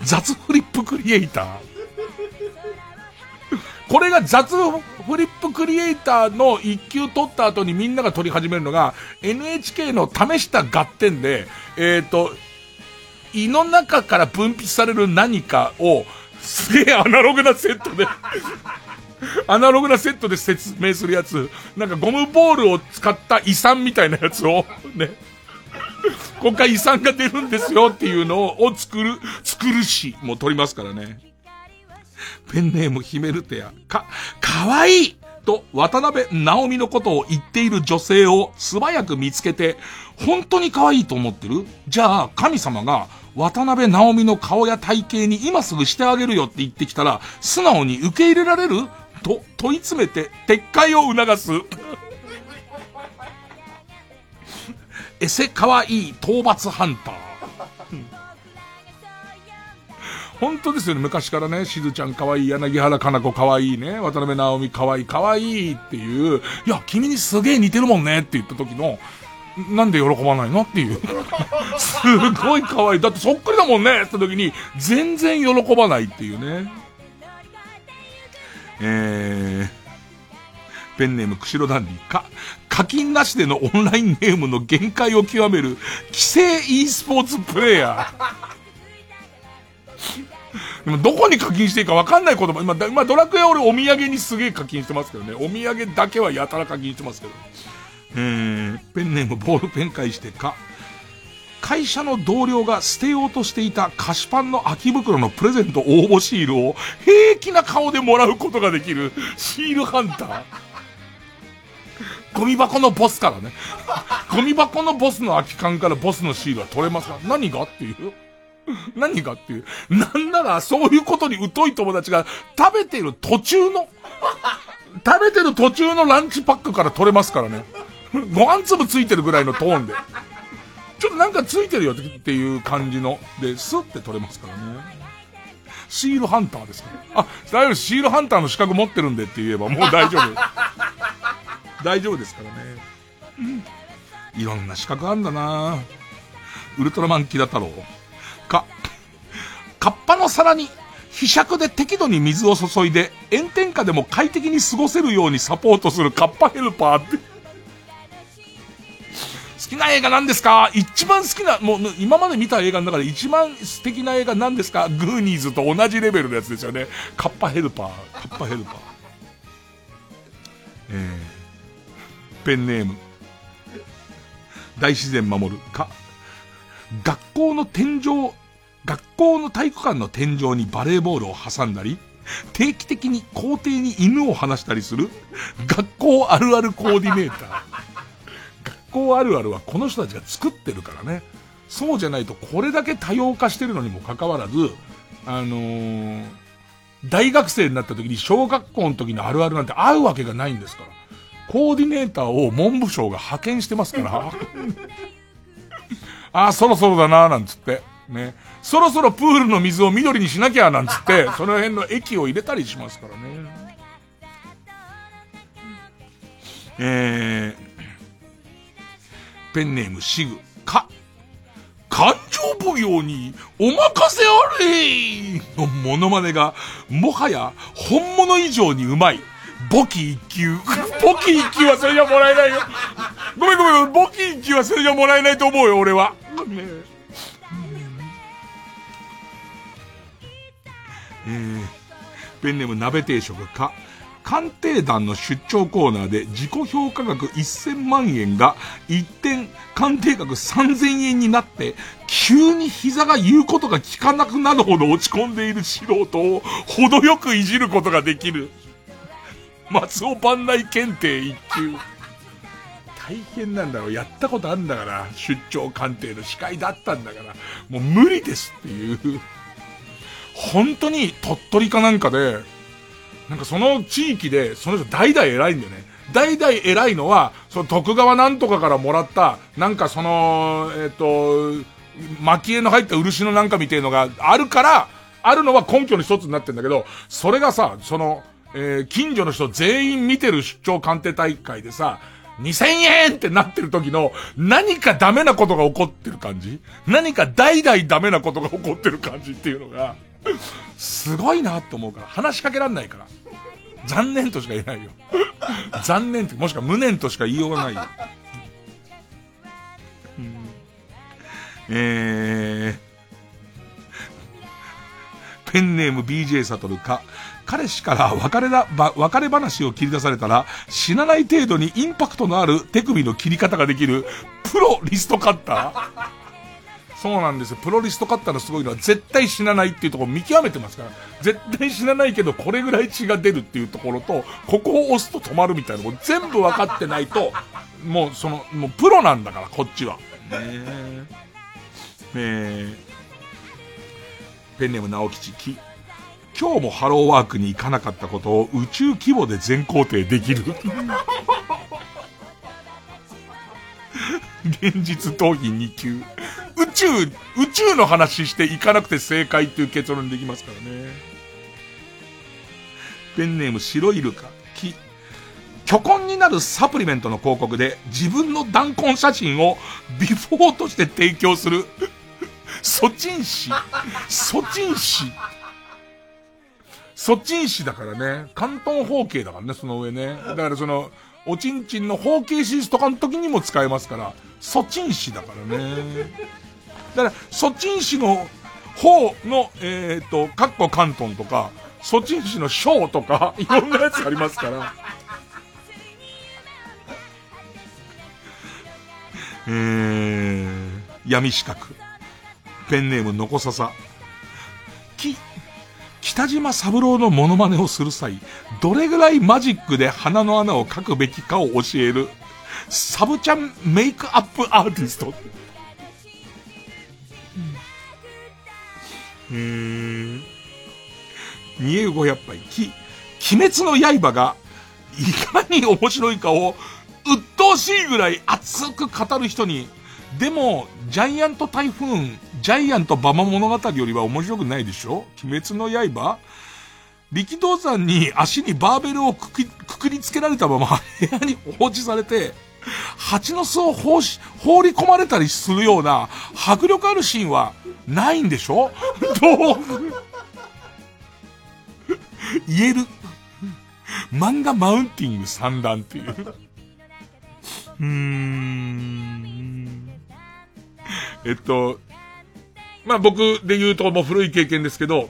雑フリップクリエイター。これが雑フリップクリエイターの一級取った後にみんなが取り始めるのが、NHK の試した合点で、えっ、ー、と、胃の中から分泌される何かを、すげえアナログなセットでアナログなセットで説明するやつ、なんかゴムボールを使った遺産みたいなやつを、ね。ここから遺産が出るんですよっていうのを作る、作るし、もう取りますからね。ペンネームヒメルテア。か、かわいいと渡辺直美のことを言っている女性を素早く見つけて、本当に可愛いと思ってる？じゃあ神様が渡辺直美の顔や体型に今すぐしてあげるよって言ってきたら、素直に受け入れられる？と問い詰めて撤回を促す。エセかわいい討伐ハンター。本当ですよね、昔からね、しずちゃんかわいい、柳原かな子かわいいね、渡辺直美かわいい、かわいいっていう、いや、君にすげえ似てるもんねって言った時の、なんで喜ばないのっていう。すごい可愛いい。だってそっくりだもんねって時に、全然喜ばないっていうね。えー、ペンネーム釧路ダンディか、課金なしでのオンラインゲームの限界を極める、規制 e スポーツプレイヤー。でもどこに課金していいか分かんない言葉、今、今ドラクエ俺お土産にすげえ課金してますけどね。お土産だけはやたら課金してますけど。えー、ペンネームボールペン返してか。会社の同僚が捨てようとしていた菓子パンの空き袋のプレゼント応募シールを平気な顔でもらうことができるシールハンター。ゴミ箱のボスからね。ゴミ箱のボスの空き缶からボスのシールは取れますか？何がっていう。何がっていう。なんならそういうことに疎い友達が食べてる途中の、食べてる途中のランチパックから取れますからね。ご飯粒ついてるぐらいのトーンで。ちょっとなんかついてるよっていう感じの、で、スッて取れますからね。シールハンターですから。あ、大丈夫シールハンターの資格持ってるんでって言えばもう大丈夫。大丈夫ですからね。うん。いろんな資格あんだなウルトラマンキラ太郎。か。カッパの皿に、飛尺で適度に水を注いで、炎天下でも快適に過ごせるようにサポートするカッパヘルパーって。きな映画なんですか？一番好きな、もう今まで見た映画の中で一番素敵な映画なんですか？グーニーズと同じレベルのやつですよね。カッパヘルパー。カッパヘルパー。えー、ペンネーム。大自然守る。か。学校の天井、学校の体育館の天井にバレーボールを挟んだり、定期的に校庭に犬を放したりする、学校あるあるコーディネーター。校あるあるはこの人たちが作ってるからね。そうじゃないとこれだけ多様化してるのにもかかわらず、あのー、大学生になった時に小学校の時のあるあるなんて会うわけがないんですから。コーディネーターを文部省が派遣してますから。ああ、そろそろだななんつって。ね。そろそろプールの水を緑にしなきゃなんつって、その辺の液を入れたりしますからね。えー、ペンネームシグ、か、感情奉行にお任せあれのモノマネが、もはや本物以上にうまい。簿記一級。簿記一級はそれじゃもらえないよ。ごめんごめん、簿記一級はそれじゃもらえないと思うよ、俺は。ねえー、ペンネーム鍋定食か。鑑定団の出張コーナーで自己評価額1000万円が一点鑑定額3000円になって急に膝が言うことが聞かなくなるほど落ち込んでいる素人を程よくいじることができる。松尾番内検定一級。大変なんだろう。やったことあんだから。出張鑑定の司会だったんだから。もう無理ですっていう。本当に鳥取かなんかで、なんかその地域で、その人代々偉いんだよね。代々偉いのは、その徳川なんとかからもらった、なんかその、えっ、ー、と、蒔絵の入った漆のなんかみたいのがあるから、あるのは根拠の一つになってんだけど、それがさ、その、えー、近所の人全員見てる出張鑑定大会でさ、2000円ってなってる時の何かダメなことが起こってる感じ？何か代々ダメなことが起こってる感じっていうのが、すごいなって思うから、話しかけらんないから。残念としか言えないよ。残念って、もしくは無念としか言いようがないよ。えー、ペンネーム BJ サトルか、彼氏から別れだ、別れ話を切り出されたら、死なない程度にインパクトのある手首の切り方ができる、プロリストカッターそうなんですよ。プロリストカッターのすごいのは絶対死なないっていうところを見極めてますから。絶対死なないけどこれぐらい血が出るっていうところと、ここを押すと止まるみたいなのも全部分かってないと、もうその、もうプロなんだから、こっちは。ねえ。え、ペンネーム直吉き。今日もハローワークに行かなかったことを宇宙規模で全肯定できる。現実逃避2級。宇宙、宇宙の話していかなくて正解っていう結論できますからね。ペンネーム白イルカ、木。虚婚になるサプリメントの広告で自分の弾痕写真をビフォーとして提供する。ソチン氏。ソチン氏。ソチン氏だからね。関東方形だからね、その上ね。だからその、おちんちんの方形シスとかの時にも使えますから、ソチン氏だからね。だから、ソチン氏の方の、えっ、ー、と、カッコ関東とか、ソチン氏の章とか、いろんなやつありますから。えー、闇四角。ペンネームのこささ。き、北島三郎のモノマネをする際、どれぐらいマジックで鼻の穴を描くべきかを教える、サブちゃんメイクアップアーティスト。うん。見え500杯、き、鬼滅の刃が、いかに面白いかを、鬱陶しいぐらい熱く語る人に、でも、ジャイアント台風、ジャイアント馬場物語よりは面白くないでしょ？鬼滅の刃力道山に足にバーベルをくくりつけられたまま部屋に放置されて、蜂の巣を放し、放り込まれたりするような迫力あるシーンはないんでしょ？どう？言える。漫画マウンティング三段っていう。うーん。えっと、まあ僕で言うともう古い経験ですけど、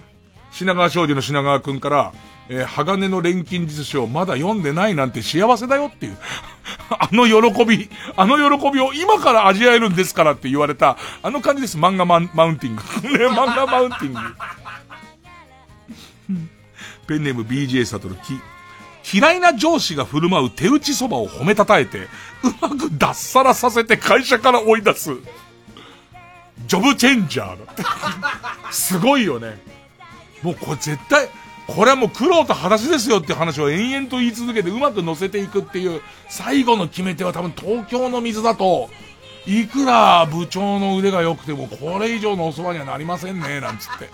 品川庄司の品川くんから、えー、鋼の錬金術師をまだ読んでないなんて幸せだよっていう。あの喜び、あの喜びを今から味わえるんですからって言われた、あの感じです、漫画ママウンティング。ね、漫画マウンティング。ペンネーム BJ サトルキ。嫌いな上司が振る舞う手打ちそばを褒めたたえて、うまく脱サラさせて会社から追い出す。ジョブチェンジャーだって。すごいよね。もうこれ絶対、これはもう苦労と裸足ですよって話を延々と言い続けてうまく乗せていくっていう最後の決め手は多分東京の水だと、いくら部長の腕が良くてもこれ以上のお世話にはなりませんね、なんつって。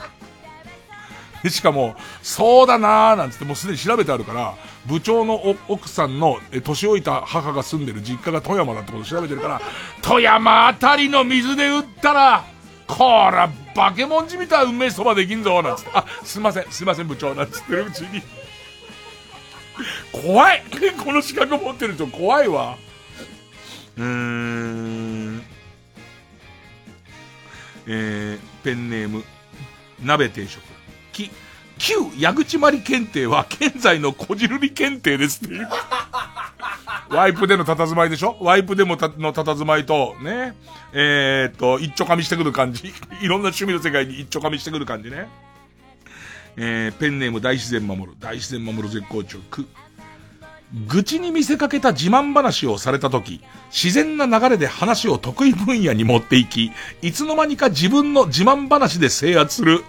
しかも、そうだなーなんつってもうすでに調べてあるから、部長の奥さんの年老いた母が住んでる実家が富山だってこと調べてるから、富山あたりの水で打ったら、こら、化け物じみたうめえそばできんぞ、なんつって。あ、すいません、すいません、部長、なんつってるうちに。怖い この資格持ってる人怖いわ。うーん。えー、ペンネーム、鍋定食。き、旧矢口まり検定は現在のこじるり検定ですっていう。ワイプでの佇まいでしょ？ワイプでもた、の佇まいと、ね。えー、っと、一丁噛みしてくる感じ。いろんな趣味の世界に一丁噛みしてくる感じね。えー、ペンネーム大自然守る。大自然守る絶好調。く。愚痴に見せかけた自慢話をされたとき、自然な流れで話を得意分野に持っていき、いつの間にか自分の自慢話で制圧する。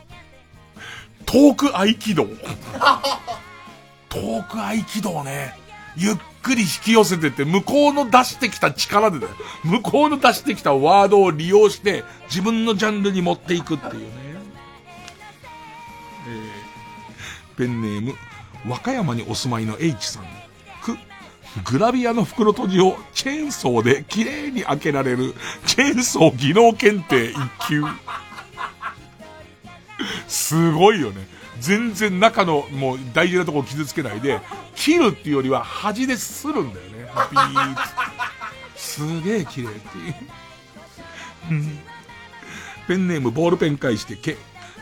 トーク合気道。トーク合気道ね。ゆっくり引き寄せてって、向こうの出してきた力でだよ。向こうの出してきたワードを利用して、自分のジャンルに持っていくっていうね。えー、ペンネーム、和歌山にお住まいの H さん。く、グラビアの袋閉じをチェーンソーで綺麗に開けられる、チェーンソー技能検定1級。すごいよね。全然中のもう大事なところ傷つけないで、切るっていうよりは端でするんだよね。ビーッすげえ綺麗っていう。ペンネームボールペン返して、け、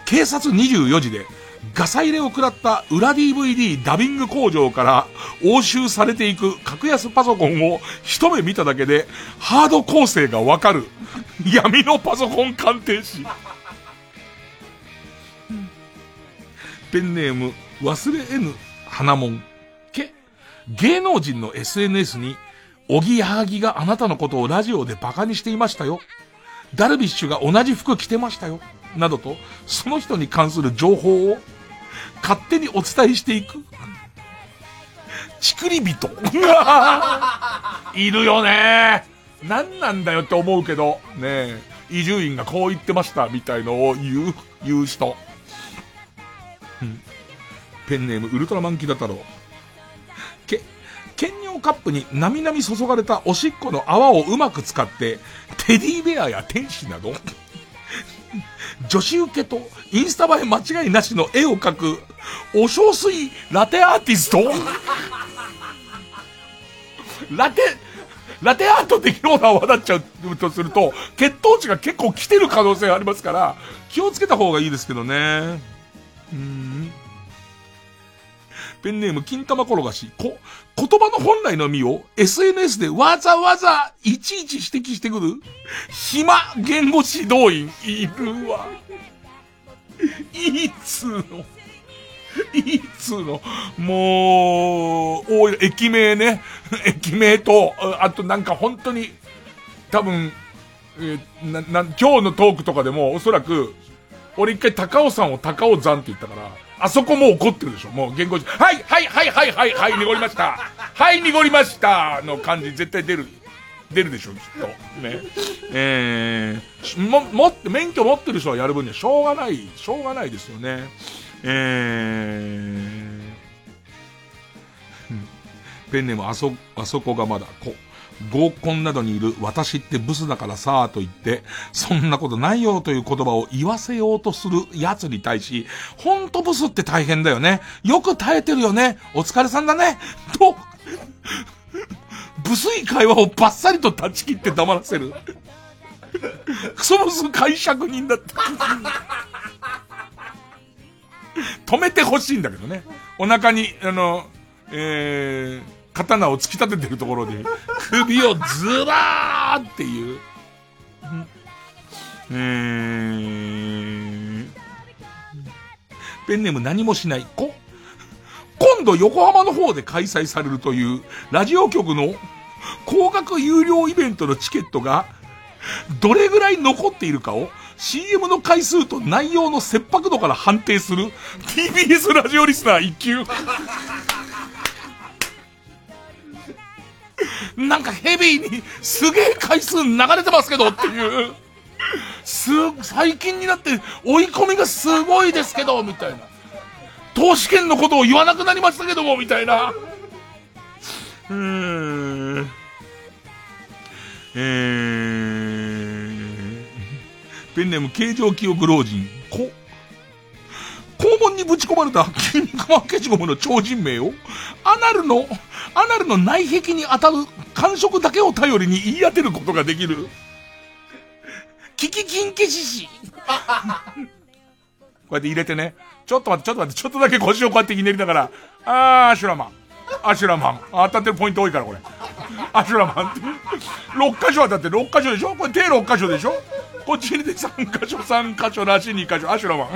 警察24時で、ガサ入れを食らった裏 DVD ダビング工場から押収されていく格安パソコンを一目見ただけでハード構成がわかる闇のパソコン鑑定士。ペンネーム、忘れ得ぬ花もん。け、芸能人の SNS に、おぎやはぎがあなたのことをラジオで馬鹿にしていましたよ。ダルビッシュが同じ服着てましたよ。などと、その人に関する情報を、勝手にお伝えしていく。ちくり人。いるよね何なんだよって思うけど、ねえ、伊集院がこう言ってました、みたいのを言う、言う人。ペンネームウルトラマンキダ太郎。け、兼用カップになみなみ注がれたおしっこの泡をうまく使って、テディベアや天使など、女子受けとインスタ映え間違いなしの絵を描く、お小水ラテアーティストラテ、ラテアートできるものは泡立っちゃうとすると、血糖値が結構来てる可能性がありますから、気をつけた方がいいですけどね。うん。ペンネーム金玉転がし、こ、言葉の本来の意味を SNS でわざわざいちいち指摘してくる暇言語指導員いるわ。いつの。いつの。もう、お駅名ね。駅名と、あとなんか本当に、多分、えー、な、な、今日のトークとかでもおそらく、俺一回高尾山を高尾山って言ったから、あそこも怒ってるでしょもう言語はい、はい、はい、はい、はい、はい、濁りました。はい、濁りましたの感じ絶対出る。出るでしょ、きっと。ね。えー、も、もって、免許持ってる人はやる分にはしょうがない、しょうがないですよね。えー、ペンネームあそ、あそこがまだ、こ、合コンなどにいる私ってブスだからさと言って、そんなことないよという言葉を言わせようとする奴に対し、ほんとブスって大変だよね。よく耐えてるよね。お疲れさんだね。と、ブスい会話をバッサリと断ち切って黙らせる。クソブス解釈人だって。止めてほしいんだけどね。お腹に、あの、えー、刀を突き立ててるところで、首をずらーっていう。えー、ペンネーム何もしない。こ、今度横浜の方で開催されるというラジオ局の高額有料イベントのチケットがどれぐらい残っているかを CM の回数と内容の切迫度から判定する TBS ラジオリスナー1級。なんかヘビーにすげえ回数流れてますけどっていう。す、最近になって追い込みがすごいですけど、みたいな。投資券のことを言わなくなりましたけども、みたいな。うーん。えー、ペンネーム形状記憶老人。こ、肛門にぶち込まれた筋肉マン消しゴムの超人名を、アナルの、アナルの内壁に当たる感触だけを頼りに言い当てることができる。キキキン消し師。こうやって入れてね。ちょっと待って、ちょっと待って、ちょっとだけ腰をこうやってひねりながら、あー、アシュラマン。アシュラマン。当たってるポイント多いから、これ。アシュラマンって。6箇所当たって6箇所でしょ？これ手6箇所でしょ？こっちにで3箇所、3箇所らしい2箇所、アシュラマン。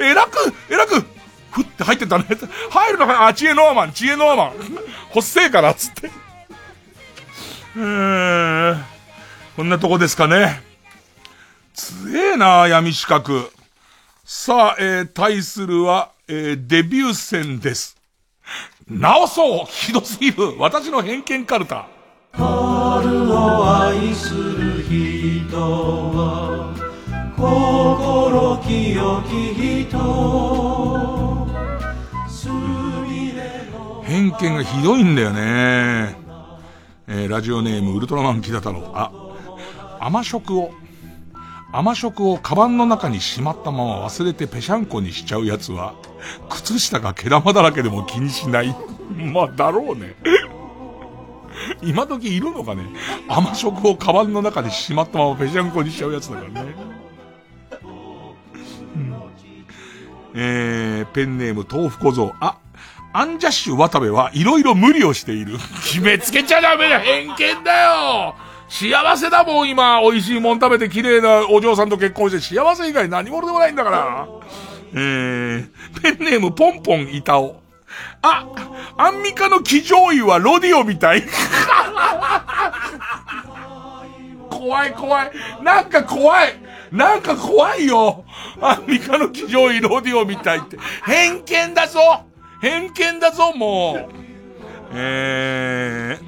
えらく、えらく、ふって入ってたね。入るのかあ、知恵ノアマン、知恵ノアマン。ほっせえから、つって。うー。こんなとこですかね。強えな、闇資格。さあ、えー、対するは、えー、デビュー戦です。直そうひどすぎる私の偏見カルタ。春を愛する人は心清き人偏見がひどいんだよね。えー、ラジオネームウルトラマン木田太郎。あ、甘食を、甘食をカバンの中にしまったまま忘れてぺしゃんこにしちゃうやつは、靴下が毛玉だらけでも気にしない。まあ、だろうね。今時いるのかね甘食をカバンの中にしまったままぺしゃんこにしちゃうやつだからね。えー、ペンネーム豆腐小僧。あ、アンジャッシュ渡部はいろいろ無理をしている。決めつけちゃダメだ 偏見だよ幸せだもん今、美味しいもん食べて綺麗なお嬢さんと結婚して幸せ以外何者でもないんだから。えー、ペンネームポンポン板尾。あ、アンミカの騎乗位はロディオみたい。怖い怖い。なんか怖い。なんか怖いよ。アンミカの騎乗位ロディオみたいって。偏見だぞ偏見だぞ、もう。えー、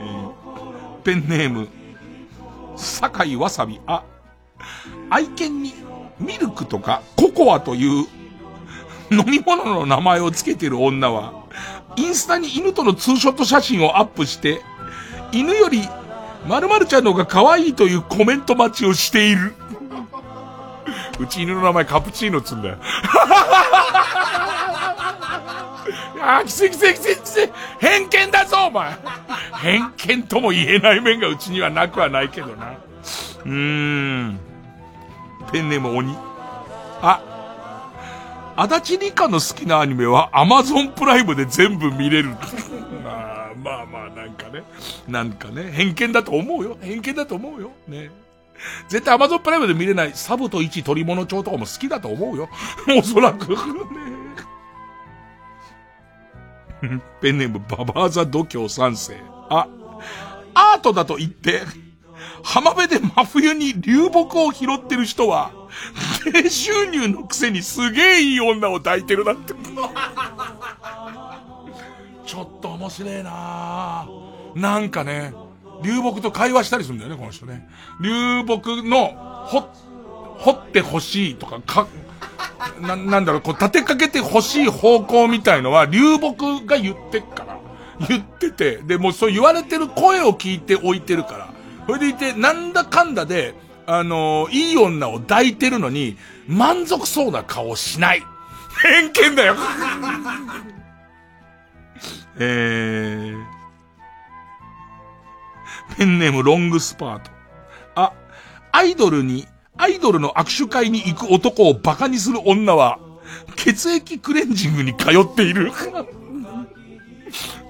えー、ペンネーム、酒井わさび、あ、愛犬にミルクとかココアという飲み物の名前を付けてる女は、インスタに犬とのツーショット写真をアップして、犬より〇〇ちゃんの方が可愛いというコメント待ちをしている。うち犬の名前カプチーノっつんだよ。ああ、きついきついきついきつい。偏見だぞ、お前。偏見とも言えない面がうちにはなくはないけどな。うーん。ペンネーム鬼。あ、足立理香の好きなアニメはアマゾンプライムで全部見れる。まあまあ、なんかね。なんかね、偏見だと思うよ。偏見だと思うよ。ね。絶対アマゾンプライムで見れないサブと1取り物帳とかも好きだと思うよ。おそらく。ね。ペンネームババーザ度胸三世。あ、アートだと言って、浜辺で真冬に流木を拾ってる人は、低収入のくせにすげえいい女を抱いてるなって。ちょっと面白いななんかね、流木と会話したりするんだよね、この人ね。流木の、ほ、掘ってほしいとか、か、な、なんだろう、こう立てかけてほしい方向みたいのは、流木が言ってっから。言ってて、で、もうそう言われてる声を聞いて置いてるから。それでいて、なんだかんだで、あのー、いい女を抱いてるのに、満足そうな顔しない。偏見だよ。えー、ペンネームロングスパート。あ、アイドルに、アイドルの握手会に行く男を馬鹿にする女は、血液クレンジングに通っている。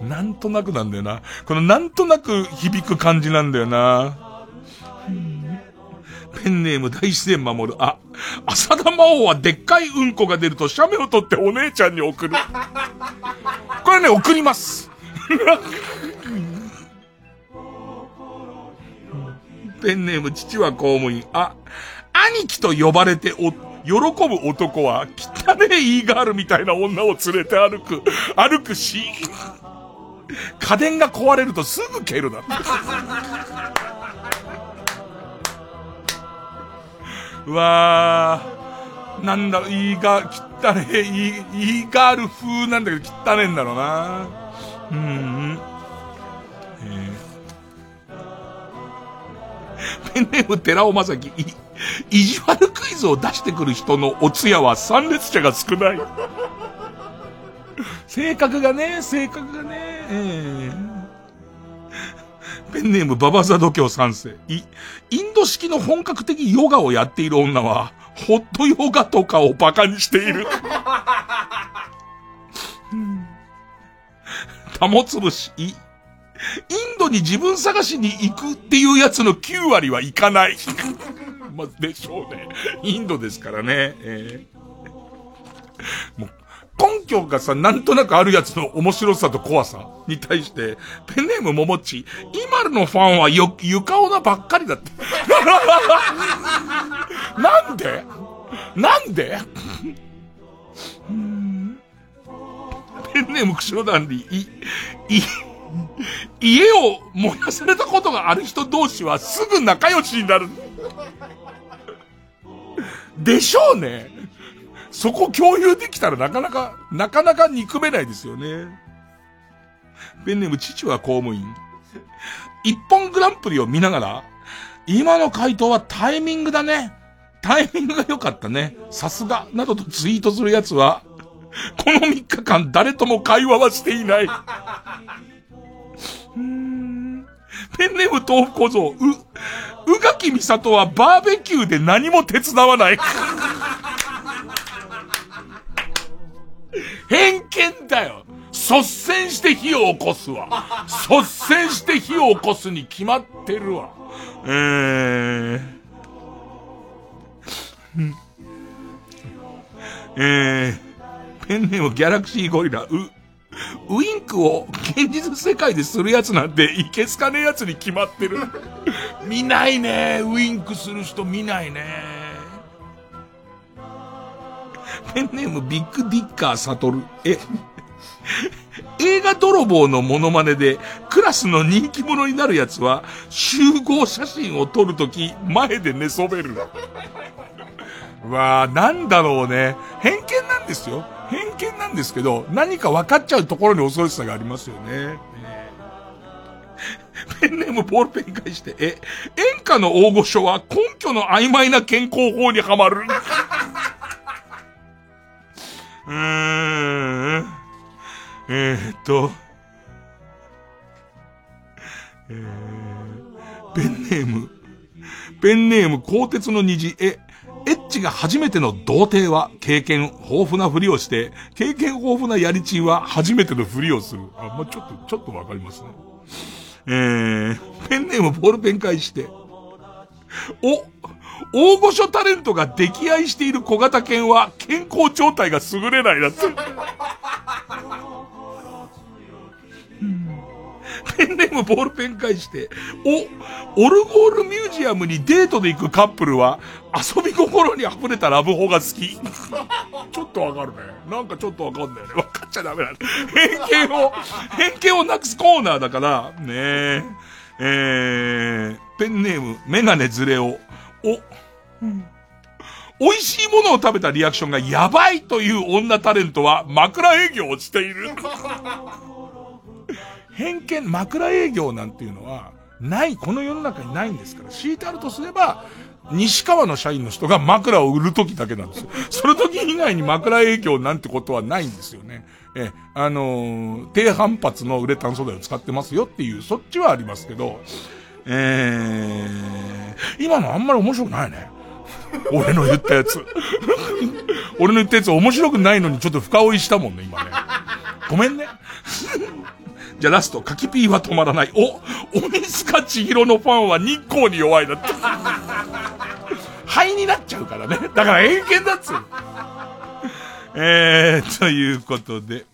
なんとなくなんだよな。このなんとなく響く感じなんだよな。ペンネーム大自然守る。あ、浅田魔王はでっかいうんこが出ると写メを取ってお姉ちゃんに送る。これね、送ります。ペンネーム父は公務員。あ、兄貴と呼ばれてお、喜ぶ男は、汚ねえイーガールみたいな女を連れて歩く、歩くし、家電が壊れるとすぐ蹴るな。うわー、なんだろ、イーガー、汚ねえ、イーガール風なんだけど汚ねえんだろうな。うん。ペンネーム寺尾正樹、い、意地悪クイズを出してくる人のお通夜は参列者が少ない。性格がね、性格がね、えーペンネームババザ度胸三世。い、インド式の本格的ヨガをやっている女は、ホットヨガとかを馬鹿にしている。玉つぶし、い、インドに自分探しに行くっていうやつの9割は行かない。まあ、でしょうね。インドですからね。えー、もう根拠がさ、なんとなくあるやつの面白さと怖さに対して、ペンネームももち、今のファンはよ、床女ばっかりだって。なんで？なんで？ペンネーム釧路ダンディ、い、い、家を燃やされたことがある人同士はすぐ仲良しになる。でしょうね。そこ共有できたらなかなか、なかなか憎めないですよね。ペンネーム父は公務員。一本グランプリを見ながら、今の回答はタイミングだね。タイミングが良かったね。さすが、などとツイートするやつは、この3日間誰とも会話はしていない。ペンネーム豆腐小僧、う、宇垣美里はバーベキューで何も手伝わない。偏見だよ。率先して火を起こすわ。率先して火を起こすに決まってるわ。えー、えー、ペンネームギャラクシーゴリラ、う、ウインクを現実世界でするやつなんていけすかねえやつに決まってる。見ないね。ウインクする人見ないね。ペンネームビッグディッカーサトル。え、映画泥棒のモノマネでクラスの人気者になるやつは集合写真を撮るとき前で寝そべる。わあ、なんだろうね。偏見なんですよ。偏見なんですけど、何か分かっちゃうところに恐ろしさがありますよね。ペンネームボールペン返して、え、演歌の大御所は根拠の曖昧な健康法にはまる。うーん。えー、っと、えー、ペンネーム、ペンネーム鋼鉄の虹、え、エッチが初めての童貞は経験豊富なふりをして、経験豊富なやりちんは初めてのふりをする。あ、まあ、ちょっと、ちょっとわかりますね。えー、ペンネームボールペン返して、お、大御所タレントが溺愛している小型犬は健康状態が優れないだって。ペンネームボールペン返して、お、オルゴールミュージアムにデートで行くカップルは、遊び心に溢れたラブホが好き。ちょっとわかるね。なんかちょっとわかんないね。わかっちゃダメだ。偏見を、偏見をなくすコーナーだから、ねえ。えー、ペンネーム、メガネズレオ。お、うん。美味しいものを食べたリアクションがやばいという女タレントは枕営業をしている。偏見、枕営業なんていうのは、ない、この世の中にないんですから、敷いてあるとすれば、西川の社員の人が枕を売るときだけなんですよ。その時以外に枕営業なんてことはないんですよね。え、あのー、低反発のウレタン素材を使ってますよっていう、そっちはありますけど、えー、今のあんまり面白くないね。俺の言ったやつ。俺の言ったやつ面白くないのにちょっと深追いしたもんね、今ね。ごめんね。じゃあラスト、カキピーは止まらない。お、鬼塚千尋のファンは日光に弱いだって。灰になっちゃうからね。だから偏見だっつう。えー、ということで。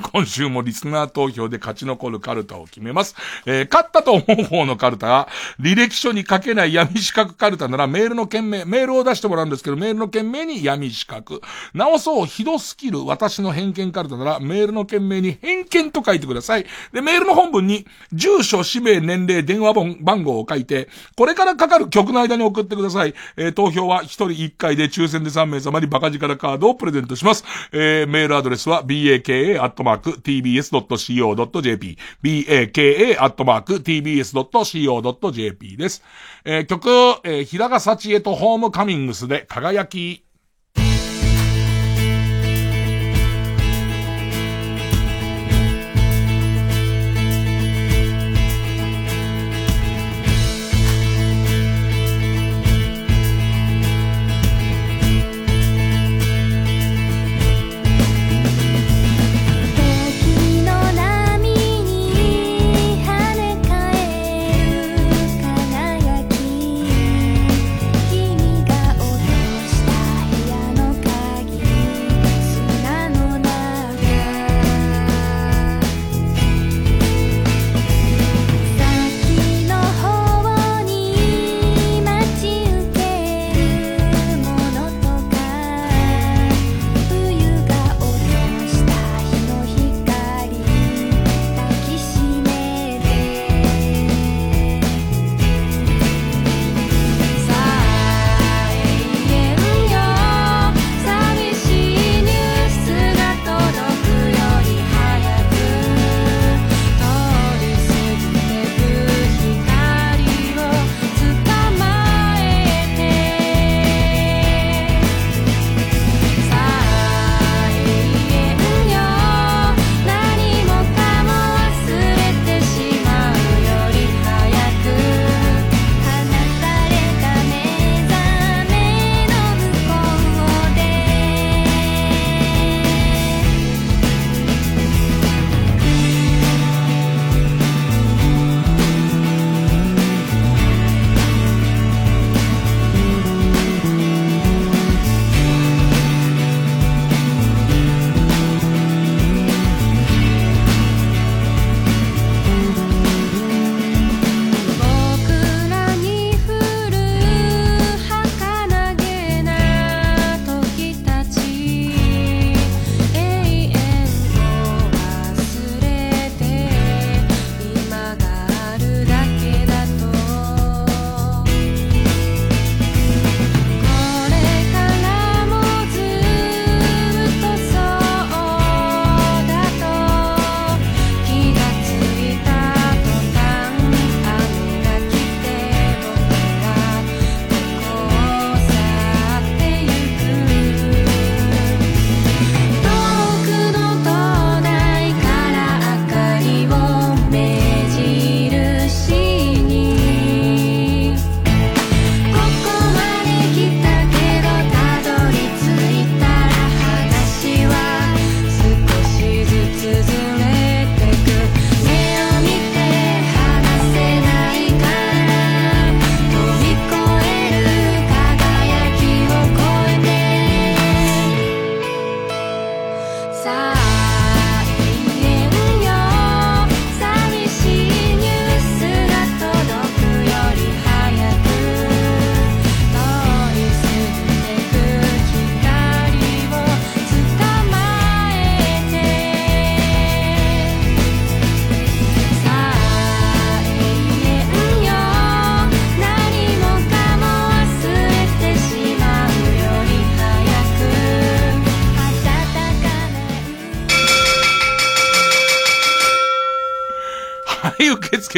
今週もリスナー投票で勝ち残るカルタを決めます。えー、勝ったと思う方のカルタは、履歴書に書けない闇資格カルタならメールの件名、メールを出してもらうんですけど、メールの件名に闇資格。直そう、ひどスキル、私の偏見カルタなら、メールの件名に偏見と書いてください。で、メールの本文に、住所、氏名、年齢、電話番号を書いて、これからかかる曲の間に送ってください。えー、投票は1人1回で抽選で3名様にバカ力カードをプレゼントします。えー、メールアドレスは、baka@ マーク tbs.co.jp、baka アットマーク tbs.co.jp です。えー、曲、えー、平賀幸恵とホームカミングスで輝き。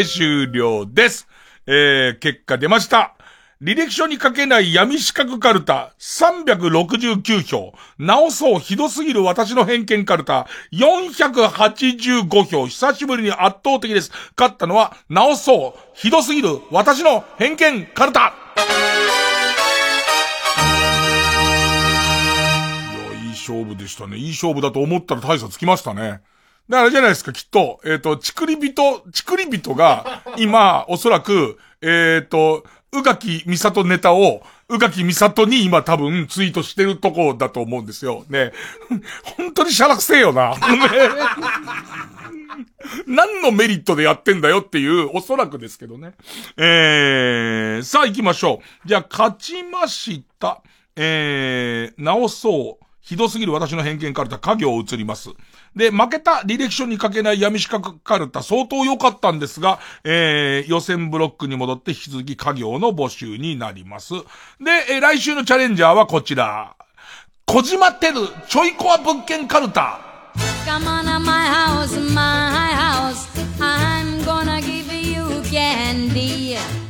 終了です。えー、結果出ました。履歴書に書けない闇四角カルタ369票。直そうひどすぎる私の偏見カルタ485票。久しぶりに圧倒的です。勝ったのは直そうひどすぎる私の偏見カルタいや、いい勝負でしたね。いい勝負だと思ったら大差つきましたね。だからじゃないですか、きっと。えっ、と、ちくり人、ちくり人が、今、おそらく、えっ、と、うがきみさとネタを、うがきみさとに今多分ツイートしてるとこだと思うんですよ。ね。本当にしゃらくせえよな。ね 何のメリットでやってんだよっていう、おそらくですけどね。えー、さあ行きましょう。じゃあ、勝ちました。えー、直そう。ひどすぎる私の偏見カルタ、家業を移ります。で、負けた履歴書に書けない闇四角カルタ、相当良かったんですが、えー、予選ブロックに戻って引き続き家業の募集になります。で、えー来週のチャレンジャーはこちら。小島テル、ちょいコア物件カルタ。Yeah.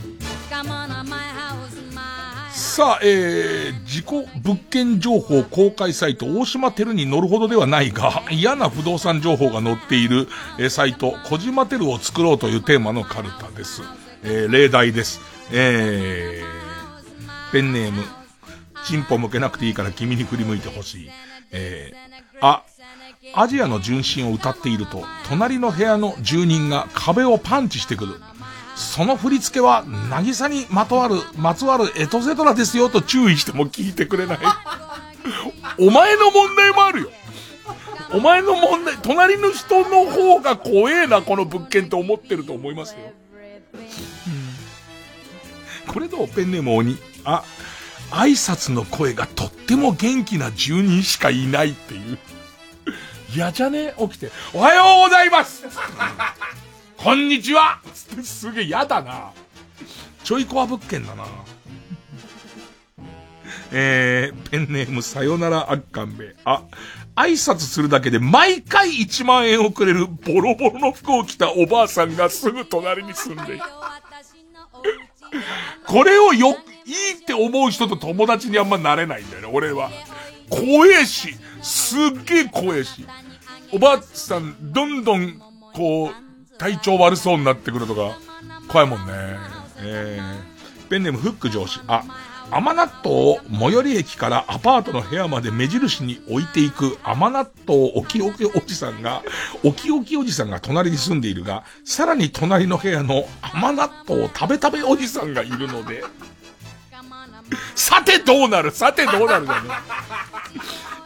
さあ、えー、自己物件情報公開サイト、大島テルに乗るほどではないが、嫌な不動産情報が載っている、えーサイト、小島テルを作ろうというテーマのカルタです。えー、例題です。えー、ペンネーム、チンポ向けなくていいから君に振り向いてほしい。えー、あ、アジアの純真を歌っていると、隣の部屋の住人が壁をパンチしてくる。その振り付けは、渚にまとわる、まつわるエトセトラですよと注意しても聞いてくれない。お前の問題もあるよ。お前の問題、隣の人の方が怖えな、この物件って思ってると思いますよ。これどうペンネーム鬼。あ、挨拶の声がとっても元気な住人しかいないっていう。嫌じゃね？起きて。おはようございますこんにちは すげえ嫌だな。ちょいコア物件だな。えー、ペンネームさよならあっかんべ。あ、挨拶するだけで毎回1万円をくれるボロボロの服を着たおばあさんがすぐ隣に住んでいる。これをよ、いいって思う人と友達にあんまなれないんだよね、俺は。怖えし、すっげえ怖えし。おばあさん、どんどん、こう、体調悪そうになってくるとか、怖いもんね。えー、ペンネームフック上司。あ、甘納豆を最寄り駅からアパートの部屋まで目印に置いていく甘納豆おきおきおじさんが、おきおきおじさんが隣に住んでいるが、さらに隣の部屋の甘納豆を食べ食べおじさんがいるので、さてどうなる？さてどうなるだね。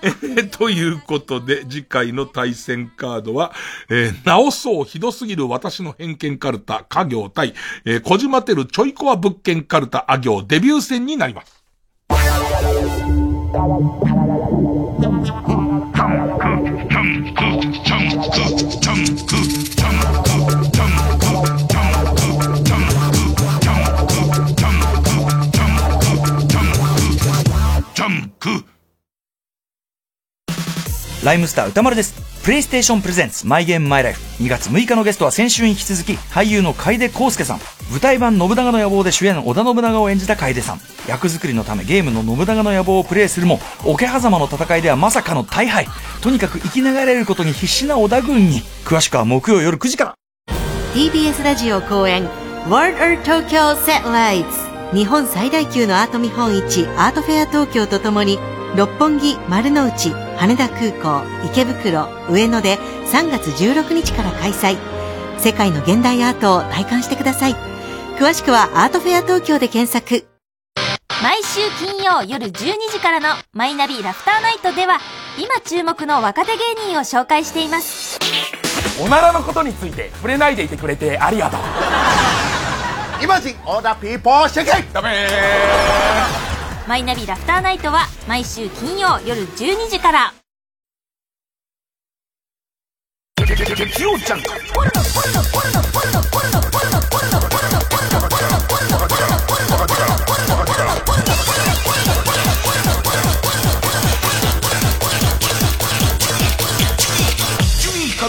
え ということで、次回の対戦カードは、えー、直そうひどすぎる私の偏見カルタ、家業対、えー、小島てるちょいコア物件カルタ、あ行デビュー戦になります。ライムスター歌丸です。プレイステーションプレゼンツマイゲームマイライフ。2月6日のゲストは先週に引き続き俳優の楓康介さん。舞台版信長の野望で主演織田信長を演じた楓さん。役作りのためゲームの信長の野望をプレイするも、桶狭間の戦いではまさかの大敗。とにかく生きながられることに必死な織田軍に。詳しくは木曜夜9時から。TBS ラジオ公演 World Art Tokyo Satellites 日本最大級のアート見本市アートフェア東京とともに六本木、丸の内、羽田空港、池袋、上野で3月16日から開催。世界の現代アートを体感してください。詳しくはアートフェア東京で検索。毎週金曜夜12時からのマイナビラフターナイトでは今注目の若手芸人を紹介しています。おならのことについて触れないでいてくれてありがとう。イマジンオーダーピー。ポーシェケダメマイナビラフターナイトは毎週金曜夜12時から。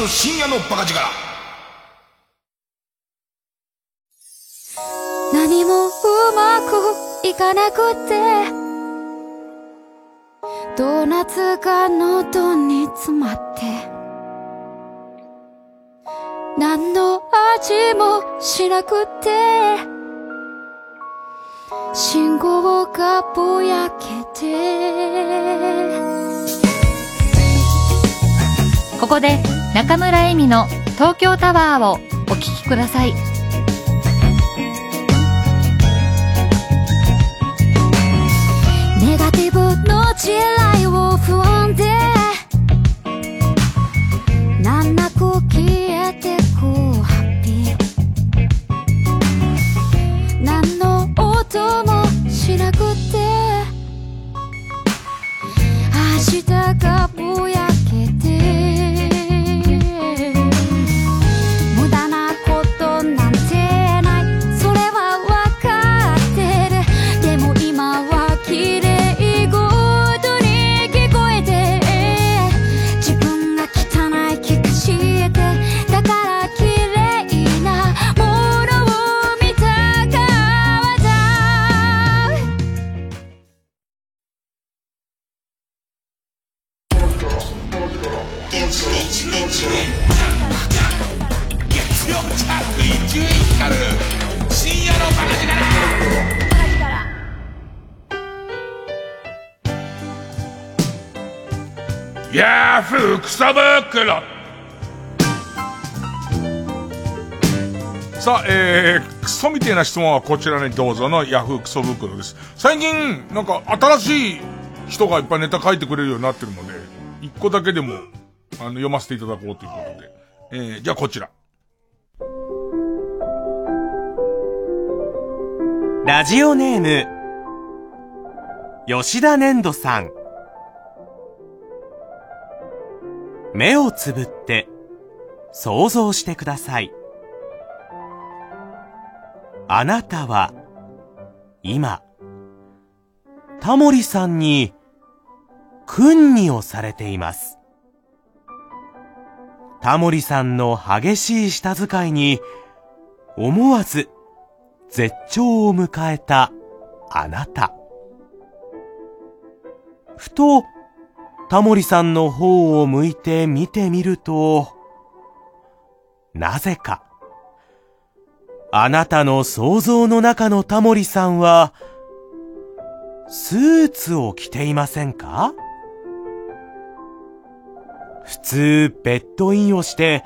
深夜のバカ力。何もうまくいかなくて。ドーナツが喉に詰まって。何の味もしなくて。信号がぼやけて。ここで中村恵美の東京タワーをお聴きください。ネガティブの地雷を踏んで難なく消えてくハッピー。何の音もしなくて明日がぼやヤフークソ袋さあ、えー、クソみてえな質問はこちらにどうぞのヤフークソ袋です。最近、なんか新しい人がいっぱいネタ書いてくれるようになってるので、一個だけでも、あの、読ませていただこうということで。えー、じゃあこちら。ラジオネーム、吉田粘土さん。目をつぶって、想像してください。あなたは、今、タモリさんに、訓にをされています。タモリさんの激しい舌遣いに、思わず、絶頂を迎えたあなた。ふと、タモリさんの方を向いて見てみると、なぜか、あなたの想像の中のタモリさんは、スーツを着ていませんか？普通、ベッドインをして、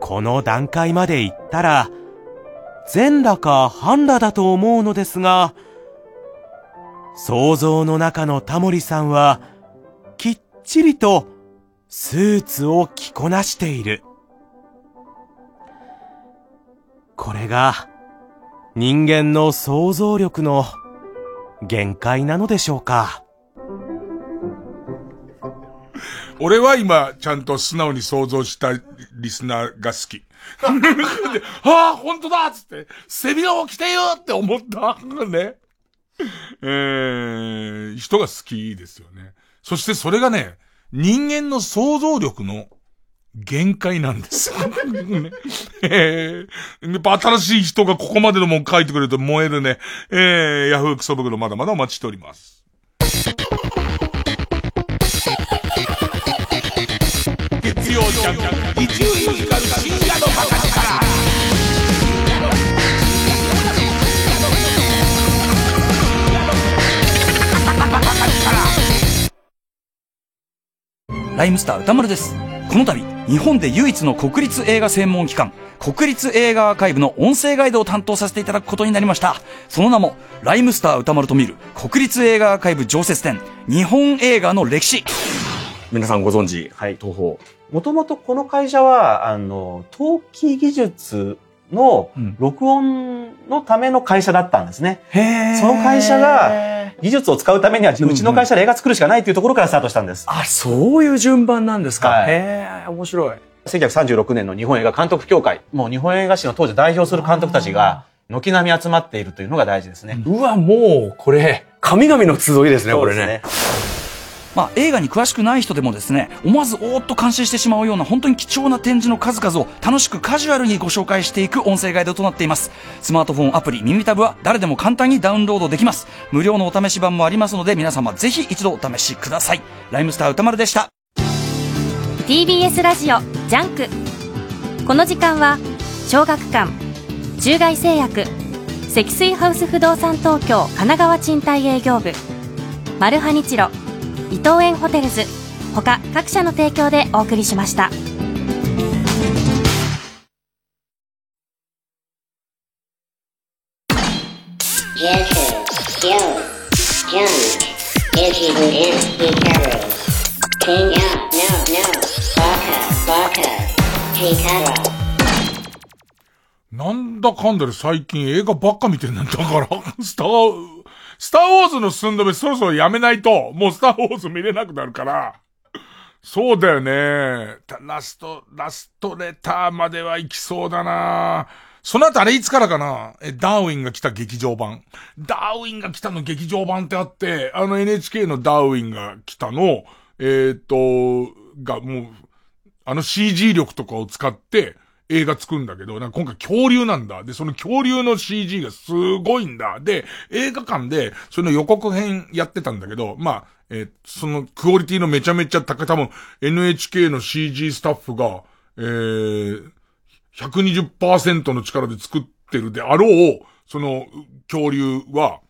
この段階まで行ったら、全裸か半裸だと思うのですが、想像の中のタモリさんは、きっちりとスーツを着こなしている。これが人間の想像力の限界なのでしょうか。俺は今、ちゃんと素直に想像したリスナーが好き。ああ、本当だっつって、背広を着てよって思った。ね。えー、人が好きですよね。そしてそれがね、人間の想像力の限界なんです。ね えー、やっぱ新しい人がここまでのもん書いてくれると燃えるね。えー、ヤフークソ袋まだまだお待ちしております。月曜ジャンク、伊集院光る深夜のライムスター歌丸です。この度、日本で唯一の国立映画専門機関、国立映画アーカイブの音声ガイドを担当させていただくことになりました。その名も、ライムスター歌丸と見る国立映画アーカイブ常設展、日本映画の歴史。皆さんご存知、はい、東宝。もともとこの会社は、あの、陶器技術の録音のための会社だったんですね。その会社が技術を使うためには、うちの会社で映画作るしかないというところからスタートしたんです。あ、そういう順番なんですか。はいへえ、面白い。1936年の日本映画監督協会、もう日本映画史の当時代表する監督たちが、軒並み集まっているというのが大事ですね。うわ、もう、これ、神々の集いですね、これね。まあ、映画に詳しくない人でもですね、思わずおーっと感心してしまうような本当に貴重な展示の数々を楽しくカジュアルにご紹介していく音声ガイドとなっています。スマートフォンアプリ耳タブは誰でも簡単にダウンロードできます。無料のお試し版もありますので皆様ぜひ一度お試しください。ライムスター宇多丸でした。TBS ラジオジャンクこの時間は小学館中外製薬積水ハウス不動産東京神奈川賃貸営業部マルハニチロ伊藤園ホテルズ。他各社の提供でお送りしました。なんだかんだで最近映画ばっか見てんなんだから、スター、スターウォーズの寸止めそろそろやめないと、もうスターウォーズ見れなくなるから。そうだよね。ラスト、ラストレターまでは行きそうだなその後あれいつからかな？え、ダーウィンが来た劇場版。ダーウィンが来たの劇場版ってあって、あの NHK のダーウィンが来たの、えっ、と、がもう、あの CG 力とかを使って映画作るんだけど、なんか今回恐竜なんだ。で、その恐竜の CG がすごいんだ。で、映画館でその予告編やってたんだけど、まあ、えーそのクオリティのめちゃめちゃ高い、多分 NHK の CG スタッフが、えー、120%の力で作ってるであろう、その恐竜は、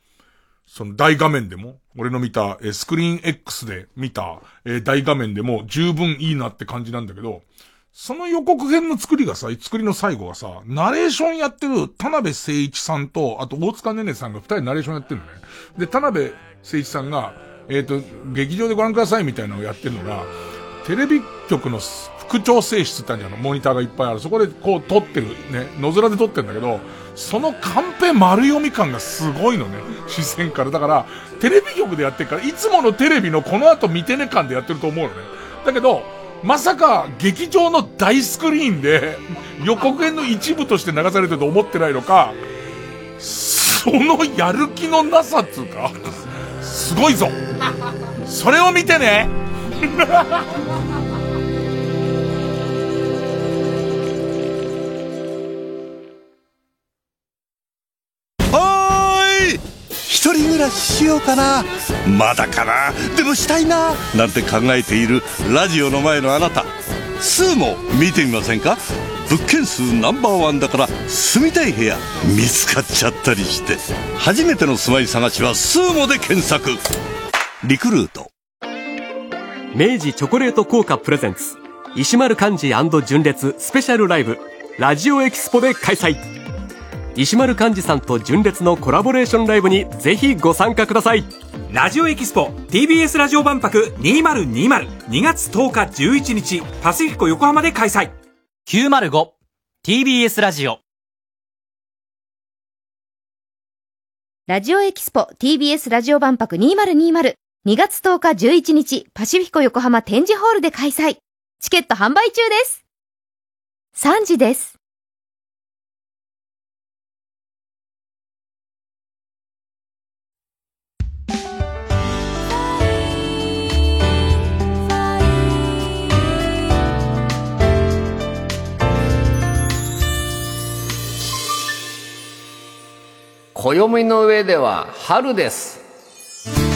その大画面でも、俺の見た、えースクリーン X で見た、えー大画面でも十分いいなって感じなんだけど、その予告編の作りがさ、作りの最後がさ、ナレーションやってる田辺誠一さんと、あと大塚ねねさんが二人ナレーションやってるのね。で、田辺誠一さんが、えっ、と、劇場でご覧くださいみたいなのをやってるのが、テレビ局の副調整室ってあるじゃん、モニターがいっぱいある。そこでこう撮ってる、ね、野面で撮ってるんだけど、そのカンペ丸読み感がすごいのね、視線から。だから、テレビ局でやってるから、いつものテレビのこの後見てね感でやってると思うのね。だけど、まさか劇場の大スクリーンで予告編の一部として流されてると思ってないのか、そのやる気のなさっつうか、すごいぞ。それを見てね。らししようかな。まだかな。でもしたいな。なんて考えているラジオの前のあなた。スーも見てみませんか。物件数ナンバーワンだから住みたい部屋。見つかっちゃったりして。初めての住まい探しはスーモで検索。リクルート。明治チョコレート効果プレゼンツ。石丸幹二純烈スペシャルライブ。ラジオエキスポで開催。石丸幹二さんと純烈のコラボレーションライブにぜひご参加くださいラジオエキスポ TBS ラジオ万博20202月10日11日パシフィコ横浜で開催 905TBS ラジオラジオエキスポ TBS ラジオ万博2020 2月10日11日パシフィコ横浜展示ホールで開催。チケット販売中です。3時です。暦の上では春です。